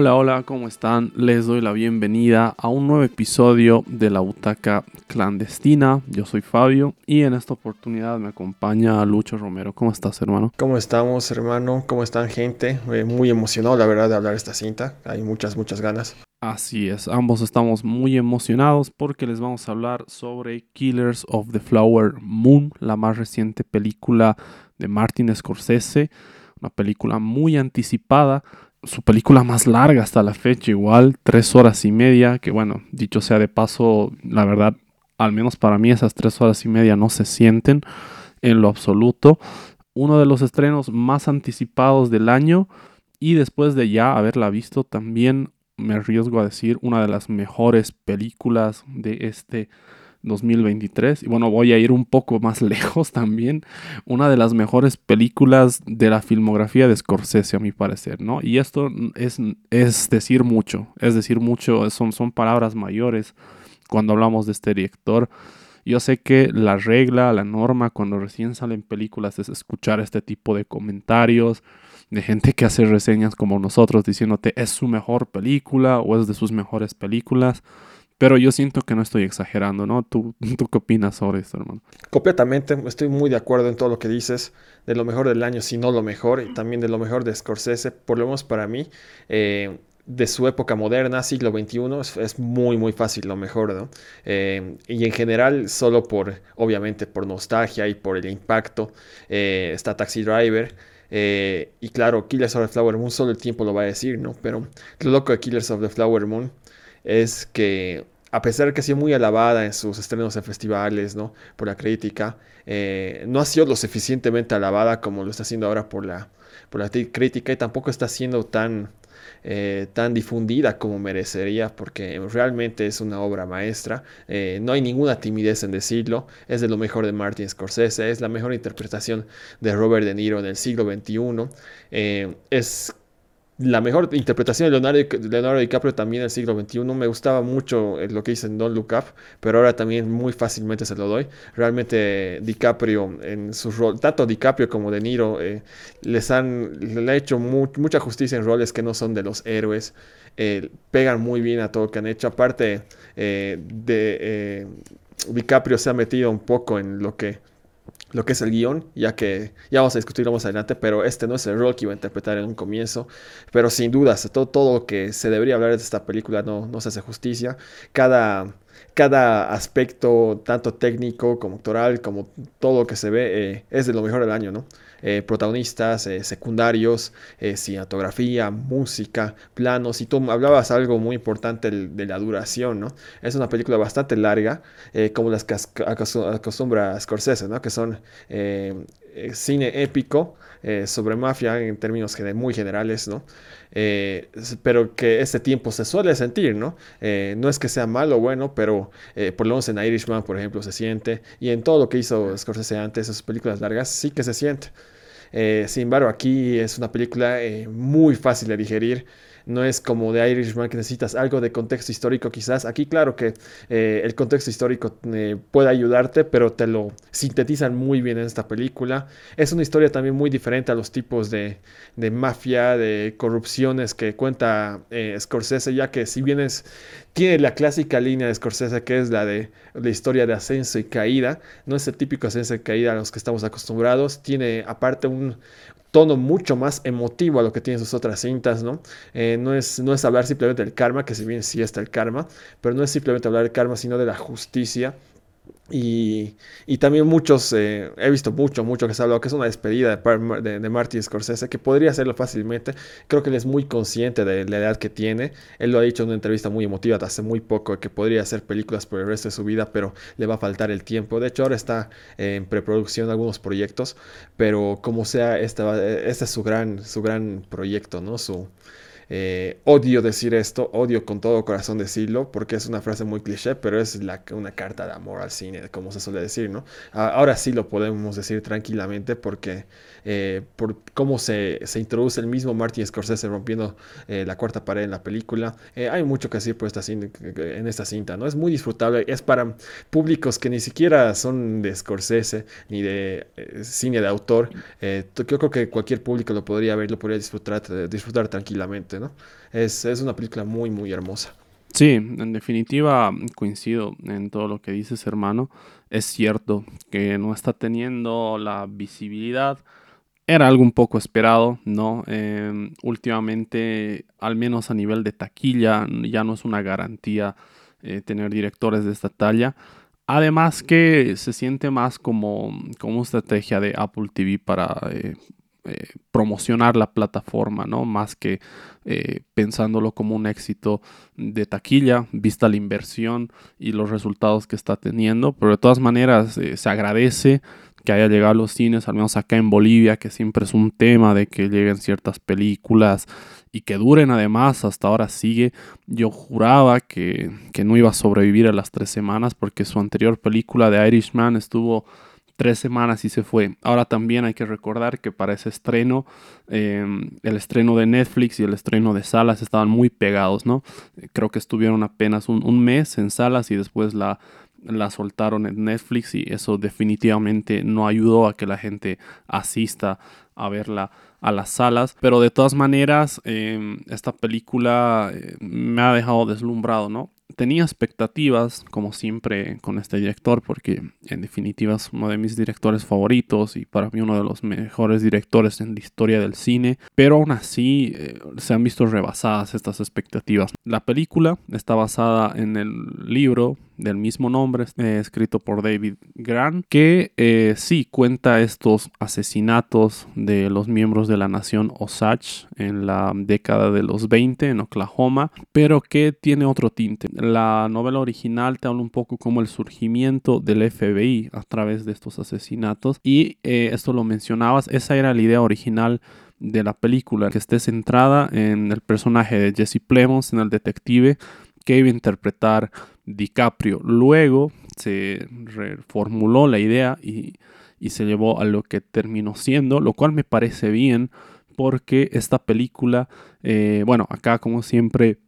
Hola, hola, ¿cómo están? Les doy la bienvenida a un nuevo episodio de la Butaca Clandestina. Yo soy Fabio y en esta oportunidad me acompaña Lucho Romero. ¿Cómo estás, hermano? ¿Cómo estamos, hermano? ¿Cómo están, gente? Eh, muy emocionado, la verdad, de hablar esta cinta. Hay muchas, muchas ganas. Así es, ambos estamos muy emocionados porque les vamos a hablar sobre Killers of the Flower Moon, la más reciente película de Martin Scorsese, una película muy anticipada su película más larga hasta la fecha, igual, tres horas y media, que bueno, dicho sea de paso, la verdad, al menos para mí esas tres horas y media no se sienten en lo absoluto. Uno de los estrenos más anticipados del año y después de ya haberla visto también me arriesgo a decir una de las mejores películas de este 2023. Y bueno, voy a ir un poco más lejos también. Una de las mejores películas de la filmografía de Scorsese, a mi parecer, ¿no? Y esto es, es decir mucho, es decir mucho, son, son palabras mayores cuando hablamos de este director. Yo sé que la regla, la norma cuando recién salen películas es escuchar este tipo de comentarios de gente que hace reseñas como nosotros diciéndote es su mejor película o es de sus mejores películas. Pero yo siento que no estoy exagerando, ¿no? ¿Tú, ¿Tú qué opinas sobre esto, hermano? Completamente, estoy muy de acuerdo en todo lo que dices, de lo mejor del año, si no lo mejor, y también de lo mejor de Scorsese, por lo menos para mí, eh, de su época moderna, siglo XXI, es, muy, muy fácil lo mejor, ¿no? Eh, y en general, solo por, obviamente, por nostalgia y por el impacto, eh, está Taxi Driver. y claro, Killers of the Flower Moon solo el tiempo lo va a decir, ¿no? Pero lo loco de Killers of the Flower Moon es que a pesar de que ha sido muy alabada en sus estrenos en festivales, ¿no? Por la crítica, eh, no ha sido lo suficientemente alabada como lo está haciendo ahora por la, por la crítica y tampoco está siendo tan, eh, tan difundida como merecería porque realmente es una obra maestra. Eh, no hay ninguna timidez en decirlo. Es de lo mejor de Martin Scorsese. Es la mejor interpretación de Robert De Niro en el siglo XXI. es la mejor interpretación de Leonardo, Leonardo, DiCaprio también en el siglo XXI. Me gustaba mucho eh, lo que dice en Don't Look Up, pero ahora también muy fácilmente se lo doy. Realmente DiCaprio en su rol, tanto DiCaprio como De Niro, eh, les han le ha hecho mucha justicia en roles que no son de los héroes. Eh, pegan muy bien a todo lo que han hecho. Aparte de DiCaprio se ha metido un poco en lo que lo que es el guion, ya que ya vamos a discutirlo más adelante, pero este no es el rol que iba a interpretar en un comienzo, pero sin dudas, todo, todo lo que se debería hablar de esta película no, no se hace justicia. Cada, cada aspecto, tanto técnico como actoral, como todo lo que se ve, eh, es de lo mejor del año, ¿no? Eh, protagonistas eh, secundarios, cinematografía, música, planos, y tú hablabas algo muy importante de la duración, ¿no? Es una película bastante larga, como las que acostumbra Scorsese, ¿no? Que son cine épico sobre mafia en términos muy generales, ¿no? Eh, pero que este tiempo se suele sentir, ¿no? Eh, no es que sea malo o bueno, pero eh, por lo menos en Irishman, por ejemplo, se siente, y en todo lo que hizo Scorsese antes, esas películas largas, sí que se siente. sin embargo, aquí es una película muy fácil de digerir no es como de Irishman que necesitas algo de contexto histórico quizás. Aquí claro que eh, el contexto histórico eh, puede ayudarte, pero te lo sintetizan muy bien en esta película. Es una historia también muy diferente a los tipos de, mafia, de corrupciones que cuenta eh, Scorsese, ya que si bien es, tiene la clásica línea de Scorsese que es la de la historia de ascenso y caída, no es el típico ascenso y caída a los que estamos acostumbrados, tiene aparte un, tono mucho más emotivo a lo que tienen sus otras cintas, ¿no? Eh, no, es, no es hablar simplemente del karma, que si bien sí está el karma, pero no es simplemente hablar del karma, sino de la justicia y, también muchos, eh, he visto mucho, mucho que se ha hablado que es una despedida de, de, de, Martin Scorsese, que podría hacerlo fácilmente. Creo que él es muy consciente de la edad que tiene. Él lo ha dicho en una entrevista muy emotiva hace muy poco, que podría hacer películas por el resto de su vida, pero le va a faltar el tiempo. De hecho, ahora está en preproducción de algunos proyectos, pero como sea, este, este es su gran, su gran proyecto, ¿no? Su, eh, odio decir esto, odio con todo corazón decirlo, porque es una frase muy cliché, pero es una carta de amor al cine, como se suele decir, ¿no? Ahora sí lo podemos decir tranquilamente porque eh, por cómo se, introduce el mismo Martin Scorsese rompiendo eh, la cuarta pared en la película, hay mucho que decir por esta en esta cinta, ¿no? Es muy disfrutable, es para públicos que ni siquiera son de Scorsese ni de cine de autor. yo creo que cualquier público lo podría ver, lo podría disfrutar, disfrutar tranquilamente. ¿no? Es, es una película muy, muy hermosa. Sí, en definitiva coincido en todo lo que dices, hermano. Es cierto que no está teniendo la visibilidad. Era algo un poco esperado, ¿no? Em, últimamente, al menos a nivel de taquilla, ya no es una garantía eh, tener directores de esta talla. Además que se siente más como, como una estrategia de Apple TV para eh, eh, promocionar la plataforma, ¿no? Más que pensándolo como un éxito de taquilla, vista la inversión y los resultados que está teniendo. Pero de todas maneras se agradece que haya llegado a los cines, al menos acá en Bolivia, que siempre es un tema de que lleguen ciertas películas y que duren además, hasta ahora sigue. Yo juraba que, que no iba a sobrevivir a las tres semanas porque su anterior película de Irishman estuvo tres semanas y se fue. Ahora también hay que recordar que para ese estreno, em, el estreno de Netflix y el estreno de salas estaban muy pegados, ¿no? Creo que estuvieron apenas un, mes en salas y después la, la soltaron en Netflix y eso definitivamente no ayudó a que la gente asista a verla a las salas. Pero de todas maneras, em, esta película eh, me ha dejado deslumbrado, ¿no? tenía expectativas, como siempre, con este director, porque en definitiva es uno de mis directores favoritos y para mí uno de los mejores directores en la historia del cine, pero aún así eh, se han visto rebasadas estas expectativas. La película está basada en el libro del mismo nombre, eh, escrito por David Grant, que eh, sí cuenta estos asesinatos de los miembros de la nación Osage en la década de los 20 en Oklahoma, pero que tiene otro tinte. La novela original te habla un poco como el surgimiento del FBI a través de estos asesinatos y eh, esto lo mencionabas, esa era la idea original de la película, que esté centrada en el personaje de Jesse Plemons, en el detective que iba a interpretar DiCaprio. Luego se reformuló la idea y, se llevó a lo que terminó siendo, lo cual me parece bien porque esta película, eh, bueno, acá como siempre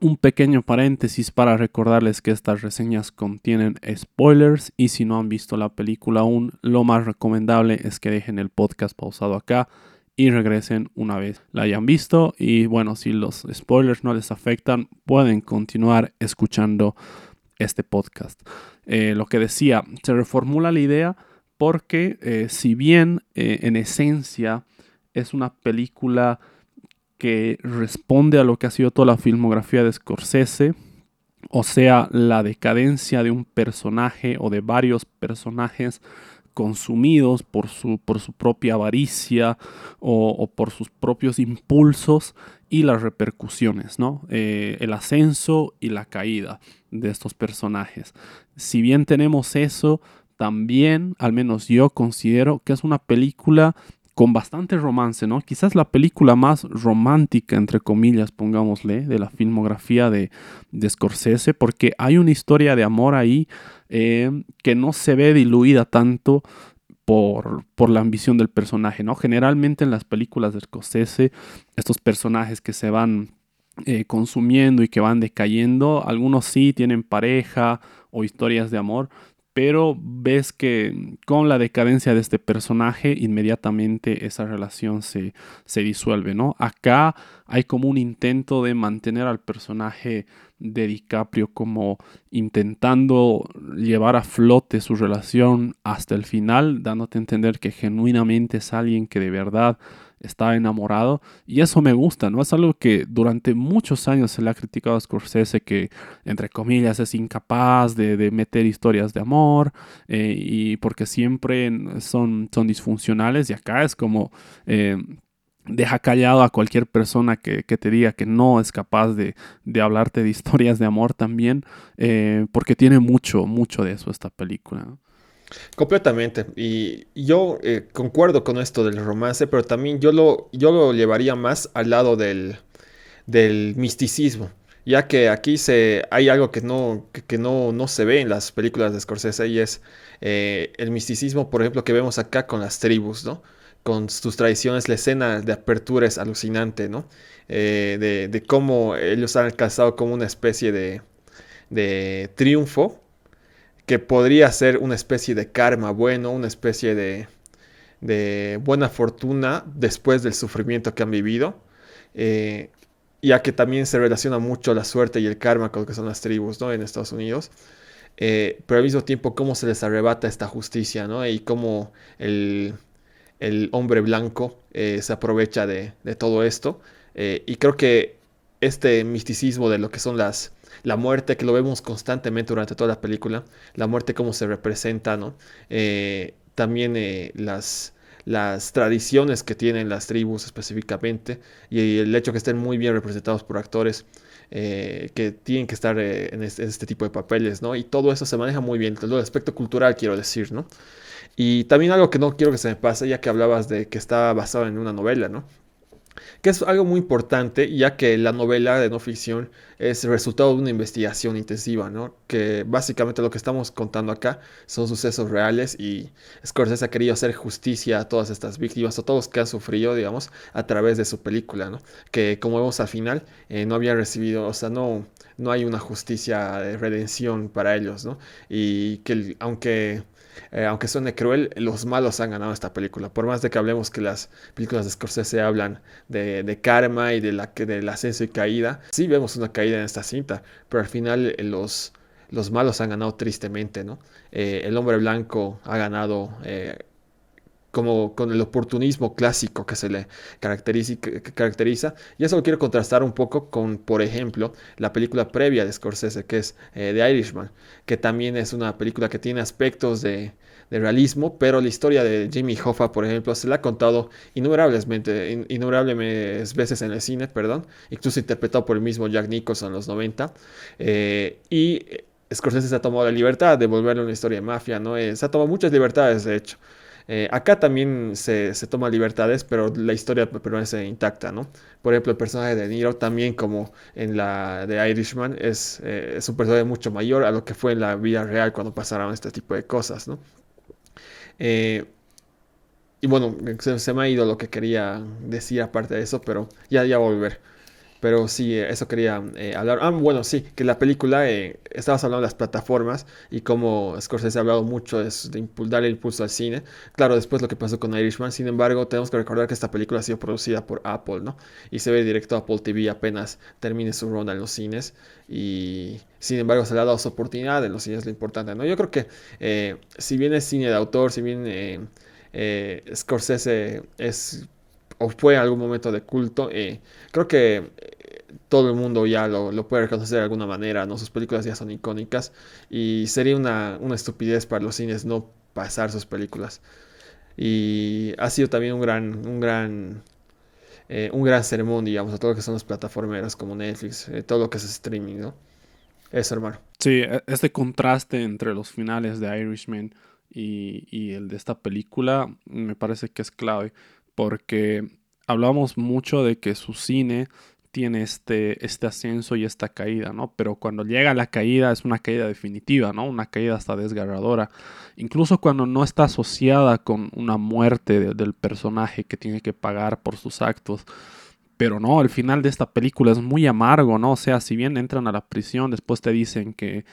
un pequeño paréntesis para recordarles que estas reseñas contienen spoilers y si no han visto la película aún, lo más recomendable es que dejen el podcast pausado acá y regresen una vez la hayan visto. Y bueno, si los spoilers no les afectan, pueden continuar escuchando este podcast. Eh, lo que decía, se reformula la idea porque eh, si bien eh, en esencia es una película que responde a lo que ha sido toda la filmografía de Scorsese, o sea, la decadencia de un personaje o de varios personajes consumidos por su, por su propia avaricia o, por sus propios impulsos y las repercusiones, ¿no? Eh, el ascenso y la caída de estos personajes. Si bien tenemos eso, también, al menos yo considero que es una película con bastante romance, ¿no? Quizás la película más romántica, entre comillas, pongámosle, de la filmografía de, de Scorsese, porque hay una historia de amor ahí eh, que no se ve diluida tanto por, por, la ambición del personaje, ¿no? Generalmente en las películas de Scorsese, estos personajes que se van eh, consumiendo y que van decayendo, algunos sí tienen pareja o historias de amor, pero ves que con la decadencia de este personaje, inmediatamente esa relación se, se, disuelve, ¿no? Acá hay como un intento de mantener al personaje de DiCaprio como intentando llevar a flote su relación hasta el final, dándote a entender que genuinamente es alguien que de verdad está enamorado y eso me gusta, ¿no? Es algo que durante muchos años se le ha criticado a Scorsese que, entre comillas, es incapaz de, meter historias de amor eh, y porque siempre son, son disfuncionales y acá es como... Eh, deja callado a cualquier persona que, te diga que no es capaz de, hablarte de historias de amor también, eh, porque tiene mucho, mucho de eso esta película. Completamente. Y yo eh, concuerdo con esto del romance, pero también yo lo, yo lo llevaría más al lado del, misticismo. Ya que aquí se, hay algo que, no, que, no, no, se ve en las películas de Scorsese y es eh, el misticismo, por ejemplo, que vemos acá con las tribus, ¿no? Con sus tradiciones, la escena de apertura es alucinante, ¿no? Eh, de, de, cómo ellos han alcanzado como una especie de, de triunfo que podría ser una especie de karma bueno, una especie de, buena fortuna después del sufrimiento que han vivido. Eh, ya que también se relaciona mucho la suerte y el karma con lo que son las tribus, ¿no? En Estados Unidos. Eh, pero al mismo tiempo cómo se les arrebata esta justicia, ¿no? Y cómo el, hombre blanco eh, se aprovecha de, todo esto. Y creo que este misticismo de lo que son las, la muerte, que lo vemos constantemente durante toda la película, la muerte cómo se representa, ¿no? también las, las tradiciones que tienen las tribus específicamente y el hecho que estén muy bien representados por actores eh, que tienen que estar eh, en, este, tipo de papeles, ¿no? Y todo eso se maneja muy bien, todo el aspecto cultural, quiero decir, ¿no? Y también algo que no quiero que se me pase, ya que hablabas de que está basado en una novela, ¿no? Que es algo muy importante, ya que la novela de no ficción es el resultado de una investigación intensiva, ¿no? Que básicamente lo que estamos contando acá son sucesos reales y Scorsese ha querido hacer justicia a todas estas víctimas, a todos los que han sufrido, digamos, a través de su película, ¿no? Que como vemos al final, eh, no habían recibido, o sea, no, no hay una justicia de redención para ellos, ¿no? Y que aunque eh, aunque suene cruel, los malos han ganado esta película. Por más de que hablemos que las películas de Scorsese hablan de, karma y de la, del ascenso y caída, sí vemos una caída en esta cinta, pero al final eh, los, los malos han ganado tristemente, ¿no? Eh, el hombre blanco ha ganado como con el oportunismo clásico que se le caracteriza, Y eso lo quiero contrastar un poco con, por ejemplo, la película previa de Scorsese, que es eh, The Irishman, que también es una película que tiene aspectos de, realismo, pero la historia de Jimmy Hoffa, por ejemplo, se la ha contado innumerables veces en el cine, perdón, incluso interpretado por el mismo Jack Nicholson en los 90. Eh, y Scorsese se ha tomado la libertad de volverle una historia de mafia, ¿no? Eh, se ha tomado muchas libertades, de hecho. Eh, acá también se, toma libertades, pero la historia permanece intacta, ¿no? Por ejemplo, el personaje de Niro también como en la de Irishman es, eh, es un personaje mucho mayor a lo que fue en la vida real cuando pasaron este tipo de cosas, ¿no? Eh, y bueno, se, me ha ido lo que quería decir aparte de eso, pero ya, ya volver. Pero sí, eh, eso quería eh, hablar. Ah, bueno, sí, que la película, eh, estabas hablando de las plataformas y cómo Scorsese ha hablado mucho de, de darle impulso al cine. Claro, después lo que pasó con Irishman, sin embargo, tenemos que recordar que esta película ha sido producida por Apple, ¿no? Y se ve directo a Apple TV apenas termine su ronda en los cines. Y sin embargo, se le ha dado su oportunidad en los cines, lo importante, ¿no? Yo creo que si bien es cine de autor, si bien Scorsese es o fue algún momento de culto. Eh, creo que eh, todo el mundo ya lo, puede reconocer de alguna manera, ¿no? Sus películas ya son icónicas y sería una, estupidez para los cines no pasar sus películas. Y ha sido también un gran, un gran, eh, un gran sermón, digamos, a todo lo que son las plataformeras como Netflix, todo lo que es streaming, ¿no? Eso, hermano. Sí, e, este contraste entre los finales de Irishman y, y el de esta película me parece que es clave porque hablamos mucho de que su cine tiene este, este ascenso y esta caída, ¿no? Pero cuando llega la caída es una caída definitiva, ¿no? Una caída hasta desgarradora. Incluso cuando no está asociada con una muerte del personaje que tiene que pagar por sus actos. Pero no, el final de esta película es muy amargo, ¿no? O sea, si bien entran a la prisión, después te dicen que,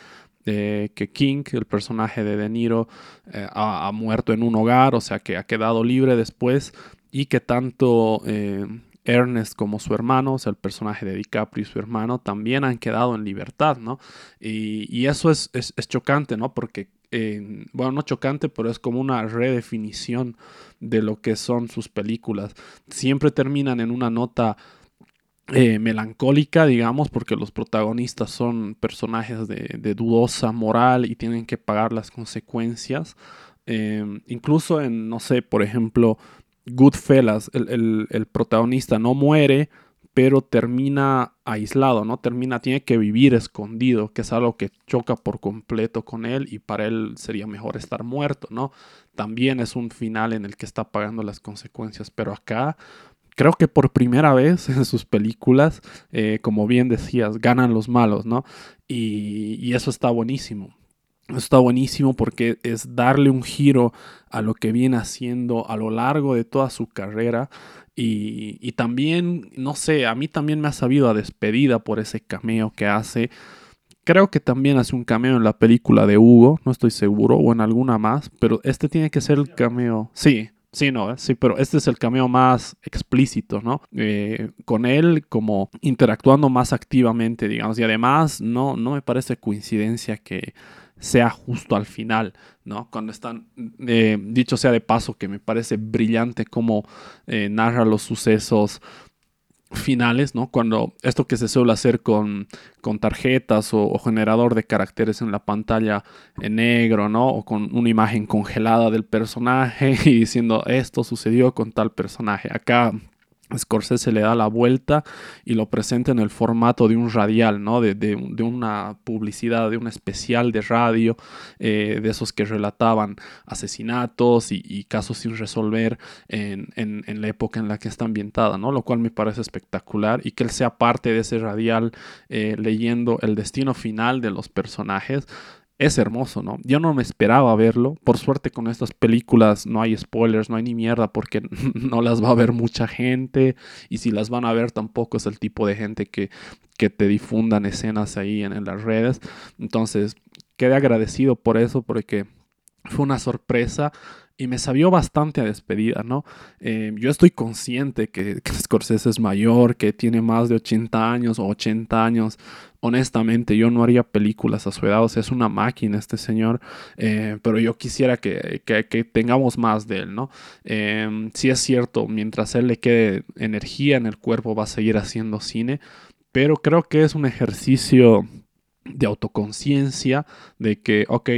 eh, que King, el personaje de De Niro, eh, ha, muerto en un hogar, o sea, que ha quedado libre después y que tanto eh, Ernest como su hermano, o sea, el personaje de DiCaprio y su hermano, también han quedado en libertad, ¿no? Y, eso es, chocante, ¿no? Porque, eh, bueno, no chocante, pero es como una redefinición de lo que son sus películas. Siempre terminan en una nota eh, melancólica, digamos, porque los protagonistas son personajes de, dudosa moral y tienen que pagar las consecuencias. incluso en, no sé, por ejemplo, Goodfellas, el, el, protagonista no muere, pero termina aislado, ¿no? Termina, tiene que vivir escondido, que es algo que choca por completo con él y para él sería mejor estar muerto, ¿no? También es un final en el que está pagando las consecuencias, pero acá creo que por primera vez en sus películas, eh, como bien decías, ganan los malos, ¿no? Y, y eso está buenísimo está buenísimo porque es darle un giro a lo que viene haciendo a lo largo de toda su carrera. Y, también, no sé, a mí también me ha sabido a despedida por ese cameo que hace. Creo que también hace un cameo en la película de Hugo, no estoy seguro, o en alguna más, pero este tiene que ser el cameo. Sí, Sí, no, ¿eh? sí, pero este es el cameo más explícito, ¿no? Eh, con él como interactuando más activamente, digamos, y además no, no me parece coincidencia que sea justo al final, ¿no? Cuando están, eh, dicho sea de paso, que me parece brillante cómo narra los sucesos finales, ¿no? Cuando esto que se suele hacer con, con tarjetas o, generador de caracteres en la pantalla en negro, ¿no? O con una imagen congelada del personaje y diciendo esto sucedió con tal personaje. Acá Scorsese le da la vuelta y lo presenta en el formato de un radial, ¿no? De, una publicidad, de un especial de radio, eh, de esos que relataban asesinatos y, casos sin resolver en, la época en la que está ambientada, ¿no? Lo cual me parece espectacular y que él sea parte de ese radial eh, leyendo el destino final de los personajes es hermoso, ¿no? Yo no me esperaba verlo. Por suerte con estas películas no hay spoilers, no hay ni mierda porque no las va a ver mucha gente y si las van a ver tampoco es el tipo de gente que, que te difundan escenas ahí en, las redes. Entonces, quedé agradecido por eso porque fue una sorpresa y me sabió bastante a despedida, ¿no? Eh, yo estoy consciente que, que, Scorsese es mayor, que tiene más de 80 años o 80 años, honestamente, yo no haría películas a su edad, o sea, es una máquina este señor, eh, pero yo quisiera que, tengamos más de él, ¿no? Eh, sí es cierto, mientras él le quede energía en el cuerpo va a seguir haciendo cine, pero creo que es un ejercicio de autoconciencia, de que, ok,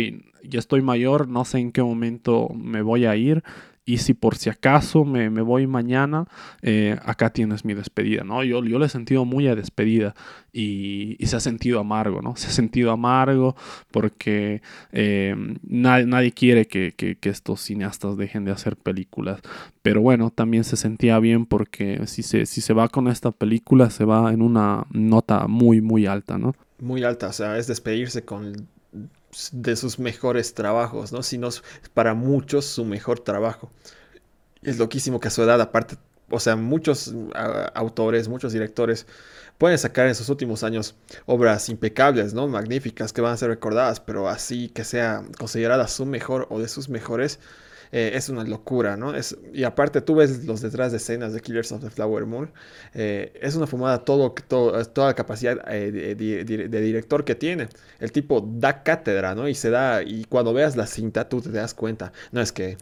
ya estoy mayor, no sé en qué momento me voy a ir, y si por si acaso me, voy mañana, eh, acá tienes mi despedida, ¿no? Yo, yo le he sentido muy a despedida y, se ha sentido amargo, ¿no? Se ha sentido amargo porque eh, nadie, quiere que, que, estos cineastas dejen de hacer películas. Pero bueno, también se sentía bien porque si se, si se va con esta película, se va en una nota muy, muy alta, ¿no? Muy alta, o sea, es despedirse con de sus mejores trabajos, ¿no? Sino para muchos su mejor trabajo. Es loquísimo que a su edad, aparte, o sea, muchos autores, muchos directores pueden sacar en sus últimos años obras impecables, ¿no? Magníficas que van a ser recordadas, pero así que sea considerada su mejor o de sus mejores, eh, es una locura, ¿no? Y aparte tú ves los detrás de escenas de Killers of the Flower Moon, eh, es una fumada todo, toda la capacidad eh, de, director que tiene. El tipo da cátedra, ¿no? Y se da, y cuando veas la cinta tú te das cuenta, no es que...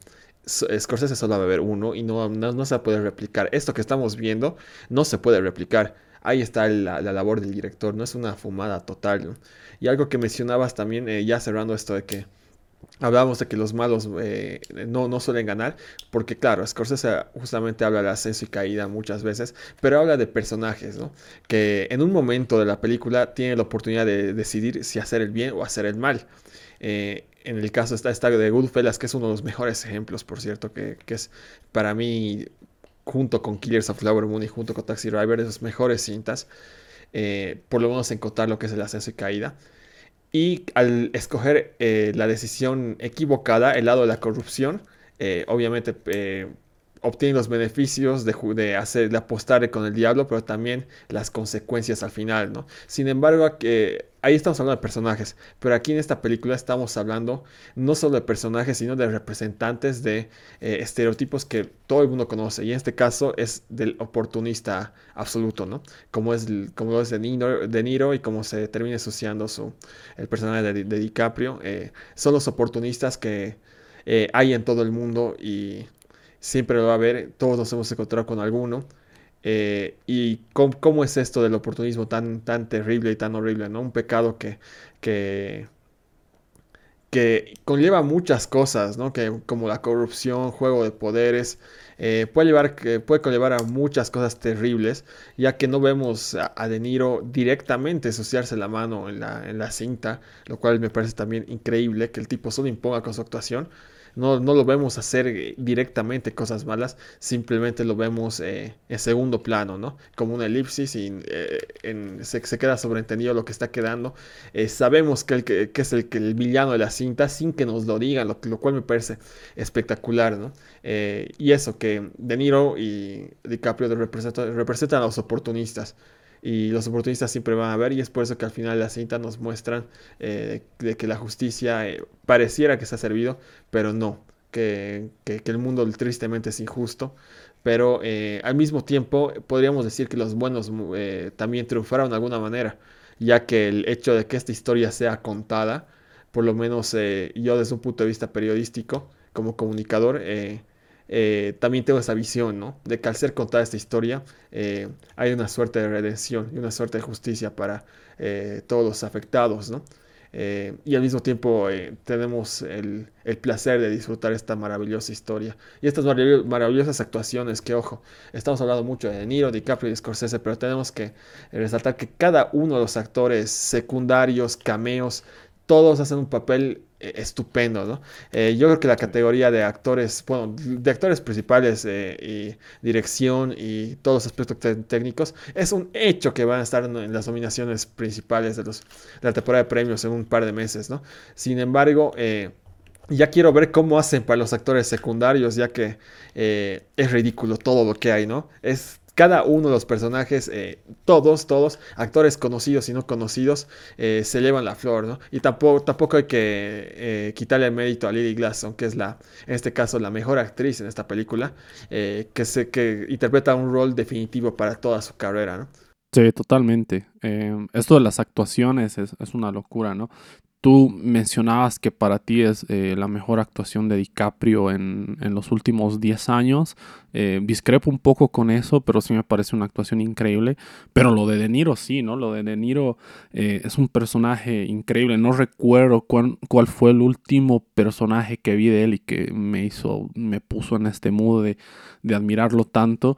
Scorsese solo va a ver uno y no, no, se puede replicar. Esto que estamos viendo no se puede replicar. Ahí está la, labor del director, no es una fumada total. Y algo que mencionabas también, ya cerrando esto de que Hablábamos de que los malos eh, no, no suelen ganar, porque claro, Scorsese justamente habla de ascenso y caída muchas veces, pero habla de personajes, ¿no? Que en un momento de la película tienen la oportunidad de decidir si hacer el bien o hacer el mal. Eh, en el caso está esta de Goodfellas, que es uno de los mejores ejemplos, por cierto, que, es para mí, junto con Killers of Flower Moon y junto con Taxi Driver, de sus mejores cintas, eh, por lo menos en contar lo que es el ascenso y caída. Y al escoger eh, la decisión equivocada, el lado de la corrupción, eh, obviamente eh, obtiene los beneficios de, de, hacer, de apostar con el diablo, pero también las consecuencias al final, ¿no? Sin embargo, ahí estamos hablando de personajes, pero aquí en esta película estamos hablando no solo de personajes, sino de representantes de eh, estereotipos que todo el mundo conoce, y en este caso es del oportunista absoluto, ¿no? Como es, como es de, Niro, de Niro y como se termina asociando su, el personaje de, DiCaprio, eh, son los oportunistas que... Eh, hay en todo el mundo y siempre lo va a haber, todos nos hemos encontrado con alguno. Eh, y cómo, es esto del oportunismo tan, tan terrible y tan horrible, ¿no? Un pecado que, que, que conlleva muchas cosas, ¿no? Que, como la corrupción, juego de poderes, eh, puede, llevar, puede conllevar a muchas cosas terribles, ya que no vemos a, De Niro directamente asociarse la mano en la, en la cinta, lo cual me parece también increíble que el tipo solo imponga con su actuación no, lo vemos hacer eh, directamente cosas malas, simplemente lo vemos eh, en segundo plano, ¿no? Como una elipsis y eh, se, queda sobreentendido lo que está quedando. sabemos que, el, que, es el, el, villano de la cinta sin que nos lo digan, lo, lo cual me parece espectacular, ¿no? y eso, que De Niro y DiCaprio representan, representan a los oportunistas y los oportunistas siempre van a ver y es por eso que al final la cinta nos muestran eh, de que la justicia eh, pareciera que se ha servido, pero no. que, el mundo tristemente es injusto, pero eh, al mismo tiempo podríamos decir que los buenos eh, también triunfaron de alguna manera, ya que el hecho de que esta historia sea contada, por lo menos eh, yo desde un punto de vista periodístico, como comunicador, también tengo esa visión, ¿no? De que al ser contada esta historia, hay una suerte de redención y una suerte de justicia para todos los afectados, ¿no? Eh, y al mismo tiempo eh, tenemos el, placer de disfrutar esta maravillosa historia y estas maravillosas actuaciones que, ojo, estamos hablando mucho de Niro, DiCaprio y Scorsese, pero tenemos que resaltar que cada uno de los actores secundarios, cameos, todos hacen un papel eh, estupendo, ¿no? Eh, yo creo que la categoría de actores, bueno, de actores principales eh, y dirección y todos los aspectos técnicos, es un hecho que van a estar en, las nominaciones principales de, los, de la temporada de premios en un par de meses, ¿no? Sin embargo, ya quiero ver cómo hacen para los actores secundarios, ya que es ridículo todo lo que hay, ¿no? Es cada uno de los personajes, eh, todos, todos, actores conocidos y no conocidos, eh, se llevan la flor, ¿no? Y tampoco, tampoco hay que eh, quitarle el mérito a Lily Glasson, que es la, en este caso, la mejor actriz en esta película, que, se, que interpreta un rol definitivo para toda su carrera, ¿no? Sí, totalmente. esto de las actuaciones es, es, una locura, ¿no? Tú mencionabas que para ti es eh, la mejor actuación de DiCaprio en, en los últimos 10 años. Eh, discrepo un poco con eso, pero sí me parece una actuación increíble. Pero lo de De Niro sí, ¿no? Lo de De Niro eh, es un personaje increíble. No recuerdo cuál, cuál, fue el último personaje que vi de él y que me hizo, me puso en este mood de, de admirarlo tanto.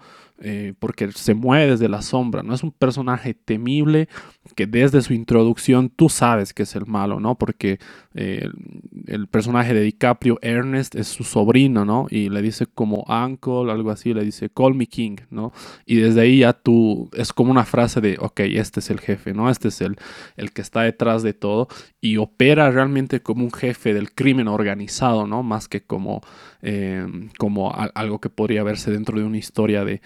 Porque se mueve desde la sombra, ¿no? Es un personaje temible que desde su introducción tú sabes que es el malo, ¿no? Porque eh, el, personaje de DiCaprio, Ernest, es su sobrino, ¿no? Y le dice como uncle, algo así, le dice call me king, ¿no? Y desde ahí ya tú, es como una frase de, ok, este es el jefe, ¿no? Este es el, el que está detrás de todo y opera realmente como un jefe del crimen organizado, ¿no? Más que como, eh, como algo que podría verse dentro de una historia de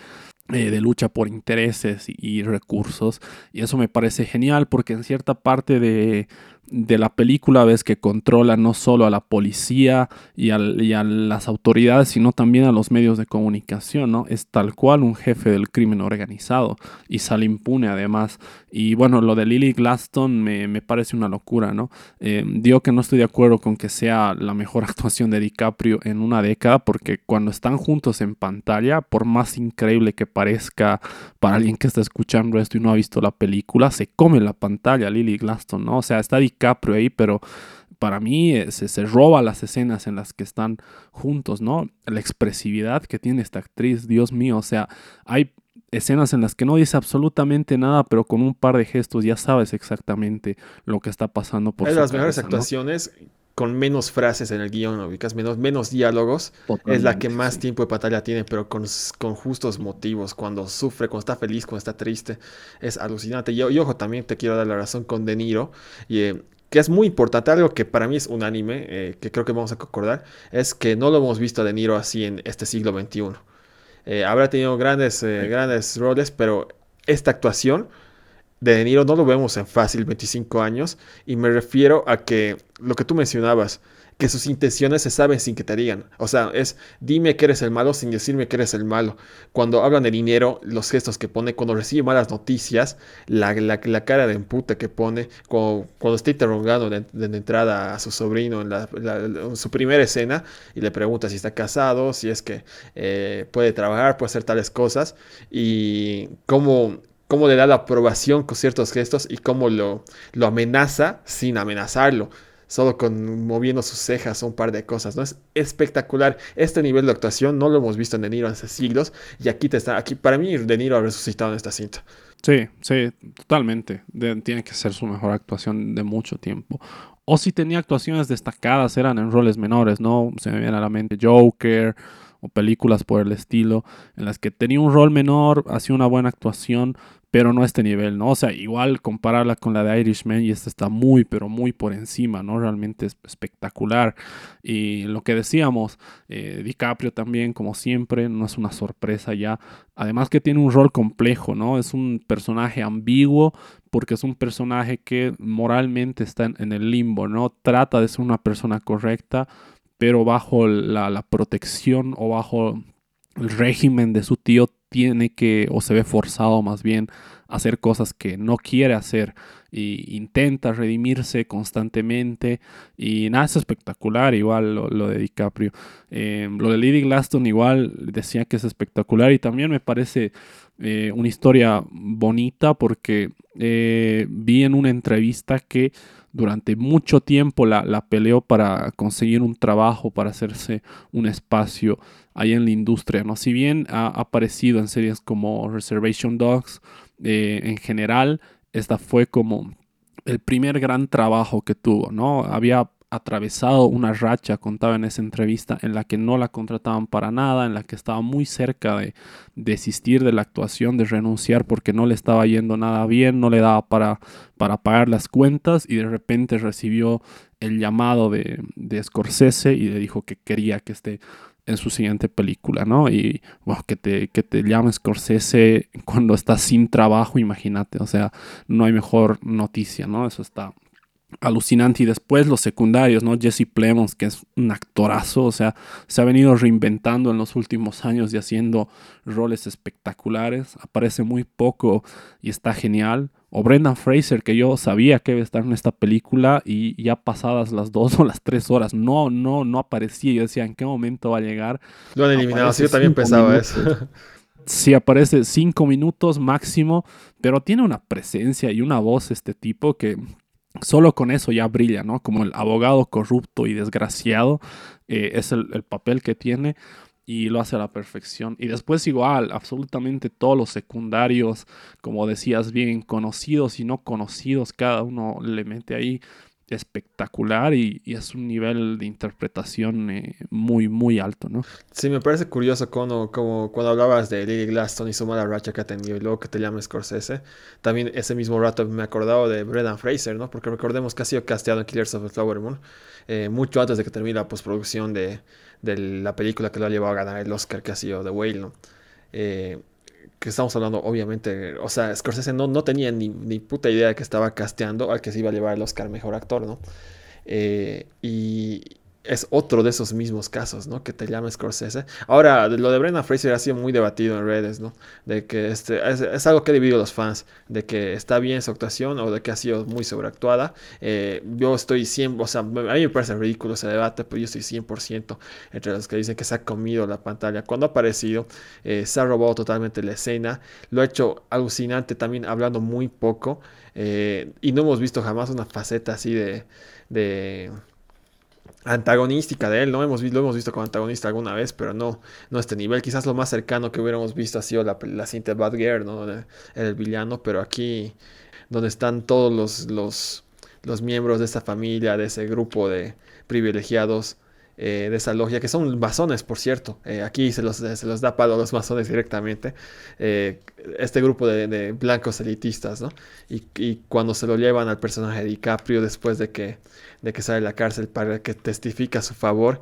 eh, de lucha por intereses y, recursos. Y eso me parece genial porque en cierta parte de, de la película ves que controla no solo a la policía y, a las autoridades, sino también a los medios de comunicación, ¿no? Es tal cual un jefe del crimen organizado y sale impune además. Y bueno, lo de Lily Glaston me, parece una locura, ¿no? Eh, digo que no estoy de acuerdo con que sea la mejor actuación de DiCaprio en una década, porque cuando están juntos en pantalla, por más increíble que parezca para alguien que está escuchando esto y no ha visto la película, se come la pantalla Lily Glaston, ¿no? O sea, está DiCaprio ahí, pero para mí eh, se, se, roba las escenas en las que están juntos, ¿no? La expresividad que tiene esta actriz, Dios mío, o sea, hay escenas en las que no dice absolutamente nada, pero con un par de gestos ya sabes exactamente lo que está pasando por es las mejores actuaciones con menos frases en el guion, ubicas menos, menos diálogos, es la que más tiempo de batalla tiene, pero con, con, justos motivos, cuando sufre, cuando está feliz, cuando está triste, es alucinante. Y, ojo, también te quiero dar la razón con De Niro, y, eh, que es muy importante, algo que para mí es unánime, eh, que creo que vamos a concordar, es que no lo hemos visto a De Niro así en este siglo XXI. Eh, habrá tenido grandes, grandes roles, pero esta actuación de De Niro no lo vemos en fácil 25 años y me refiero a que lo que tú mencionabas, que sus intenciones se saben sin que te digan. O sea, es dime que eres el malo sin decirme que eres el malo. Cuando hablan de dinero, los gestos que pone, cuando recibe malas noticias, la, cara de empute que pone, cuando, está interrogando de, entrada a su sobrino en, su primera escena y le pregunta si está casado, si es que eh, puede trabajar, puede hacer tales cosas y cómo cómo le da la aprobación con ciertos gestos y cómo lo, lo amenaza sin amenazarlo, solo con moviendo sus cejas o un par de cosas, ¿no? Es espectacular. Este nivel de actuación no lo hemos visto en De Niro hace siglos y aquí te está, aquí para mí De Niro ha resucitado en esta cinta. Sí, sí, totalmente. tiene que ser su mejor actuación de mucho tiempo. O si tenía actuaciones destacadas, eran en roles menores, ¿no? Se me viene a la mente Joker, o películas por el estilo, en las que tenía un rol menor, hacía una buena actuación, pero no a este nivel, ¿no? O sea, igual compararla con la de Irishman y esta está muy, pero muy por encima, ¿no? Realmente es espectacular. Y lo que decíamos, eh, DiCaprio también, como siempre, no es una sorpresa ya. Además que tiene un rol complejo, ¿no? Es un personaje ambiguo porque es un personaje que moralmente está en el limbo, ¿no? Trata de ser una persona correcta, pero bajo la, la protección o bajo el régimen de su tío tiene que, o se ve forzado más bien, a hacer cosas que no quiere hacer y intenta redimirse constantemente y nada, es espectacular igual lo, de DiCaprio. Em, lo de Lady Glaston igual decía que es espectacular y también me parece eh, una historia bonita porque eh, vi en una entrevista que durante mucho tiempo la, la, peleó para conseguir un trabajo, para hacerse un espacio ahí en la industria, ¿no? Si bien ha aparecido en series como Reservation Dogs, eh, en general, esta fue como el primer gran trabajo que tuvo, ¿no? Había atravesado una racha, contaba en esa entrevista, en la que no la contrataban para nada, en la que estaba muy cerca de desistir de la actuación, de renunciar porque no le estaba yendo nada bien, no le daba para, para pagar las cuentas y de repente recibió el llamado de, de Scorsese y le dijo que quería que esté en su siguiente película, ¿no? Y bueno, que te, que te llames Scorsese cuando estás sin trabajo, imagínate, o sea, no hay mejor noticia, ¿no? Eso está alucinante. Y después los secundarios, ¿no? Jesse Plemons, que es un actorazo, o sea, se ha venido reinventando en los últimos años y haciendo roles espectaculares. Aparece muy poco y está genial. O Brendan Fraser, que yo sabía que iba a estar en esta película y ya pasadas las dos o las tres horas, no, no, no aparecía. Yo decía, ¿en qué momento va a llegar? Lo han eliminado, sí, yo también pensaba eso. Sí, aparece cinco minutos máximo, pero tiene una presencia y una voz este tipo que solo con eso ya brilla, ¿no? Como el abogado corrupto y desgraciado eh, es el, el, papel que tiene y lo hace a la perfección. Y después igual, absolutamente todos los secundarios, como decías bien, conocidos y no conocidos, cada uno le mete ahí espectacular y, es un nivel de interpretación eh, muy, muy alto, ¿no? Sí, me parece curioso como, como cuando hablabas de Lily Glaston y su mala racha que ha tenido y luego que te llames Scorsese, también ese mismo rato me acordaba de Brendan Fraser, ¿no? Porque recordemos que ha sido casteado en Killers of the Flower Moon eh, mucho antes de que termine la postproducción de, de, la película que lo ha llevado a ganar el Oscar que ha sido The Whale, ¿no? Eh, que estamos hablando, obviamente, o sea, Scorsese no, no tenía ni, ni, puta idea de que estaba casteando al que se iba a llevar el Oscar Mejor Actor, ¿no? Eh, y, es otro de esos mismos casos, ¿no? Que te llama Scorsese. Ahora, lo de Brendan Fraser ha sido muy debatido en redes, ¿no? De que este, es, algo que ha dividido los fans, de que está bien su actuación o de que ha sido muy sobreactuada. Eh, yo estoy 100, o sea, a mí me parece ridículo ese debate, pero yo estoy 100% entre los que dicen que se ha comido la pantalla. Cuando ha aparecido, eh, se ha robado totalmente la escena, lo ha hecho alucinante también hablando muy poco eh, y no hemos visto jamás una faceta así de... de antagonística de él, ¿no? Hemos, lo hemos visto como antagonista alguna vez, pero no, no este nivel. Quizás lo más cercano que hubiéramos visto ha sido la, la cinta Bad Girl, ¿no? El, villano, pero aquí, donde están todos los, los, los miembros de esta familia, de ese grupo de privilegiados, eh, de esa logia, que son masones, por cierto. Eh, aquí se los, se los, da palo a los masones directamente. Eh, este grupo de, blancos elitistas, ¿no? Y, cuando se lo llevan al personaje de DiCaprio después de que, de que sale de la cárcel para que testifique a su favor.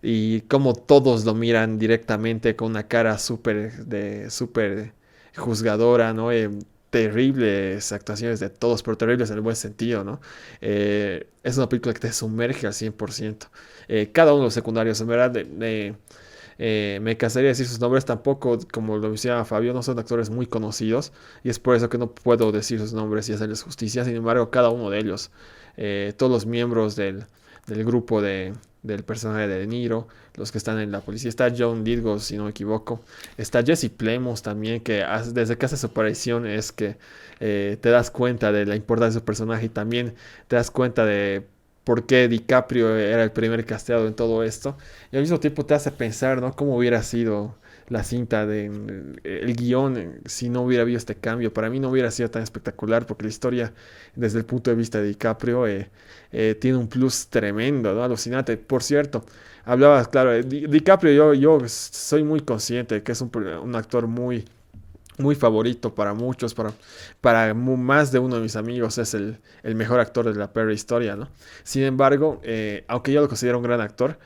Y como todos lo miran directamente con una cara súper de súper juzgadora, ¿no? terribles actuaciones de todos, pero terribles en el buen sentido, ¿no? es una película que te sumerge al 100%. Eh, cada uno de los secundarios. En verdad, eh, me casaría decir sus nombres tampoco, como lo decía Fabio, no son actores muy conocidos y es por eso que no puedo decir sus nombres y hacerles justicia. Sin embargo, cada uno de ellos, eh, todos los miembros del, grupo de, del personaje de De Niro, los que están en la policía, está John Lithgow, si no me equivoco, está Jesse Plemons también, que desde que hace su aparición es que te das cuenta de la importancia de su personaje y también te das cuenta de por qué DiCaprio era el primer casteado en todo esto. Y al mismo tiempo te hace pensar, ¿no? Cómo hubiera sido la cinta de el guion si no hubiera habido este cambio. Para mí no hubiera sido tan espectacular porque la historia desde el punto de vista de DiCaprio eh, eh, tiene un plus tremendo, ¿no? Alucinante. Por cierto, hablabas, claro, DiCaprio yo, yo soy muy consciente de que es un, un actor muy muy favorito para muchos, para, para más de uno de mis amigos es el, mejor actor de la perra historia, ¿no? Sin embargo, eh, aunque yo lo considero un gran actor,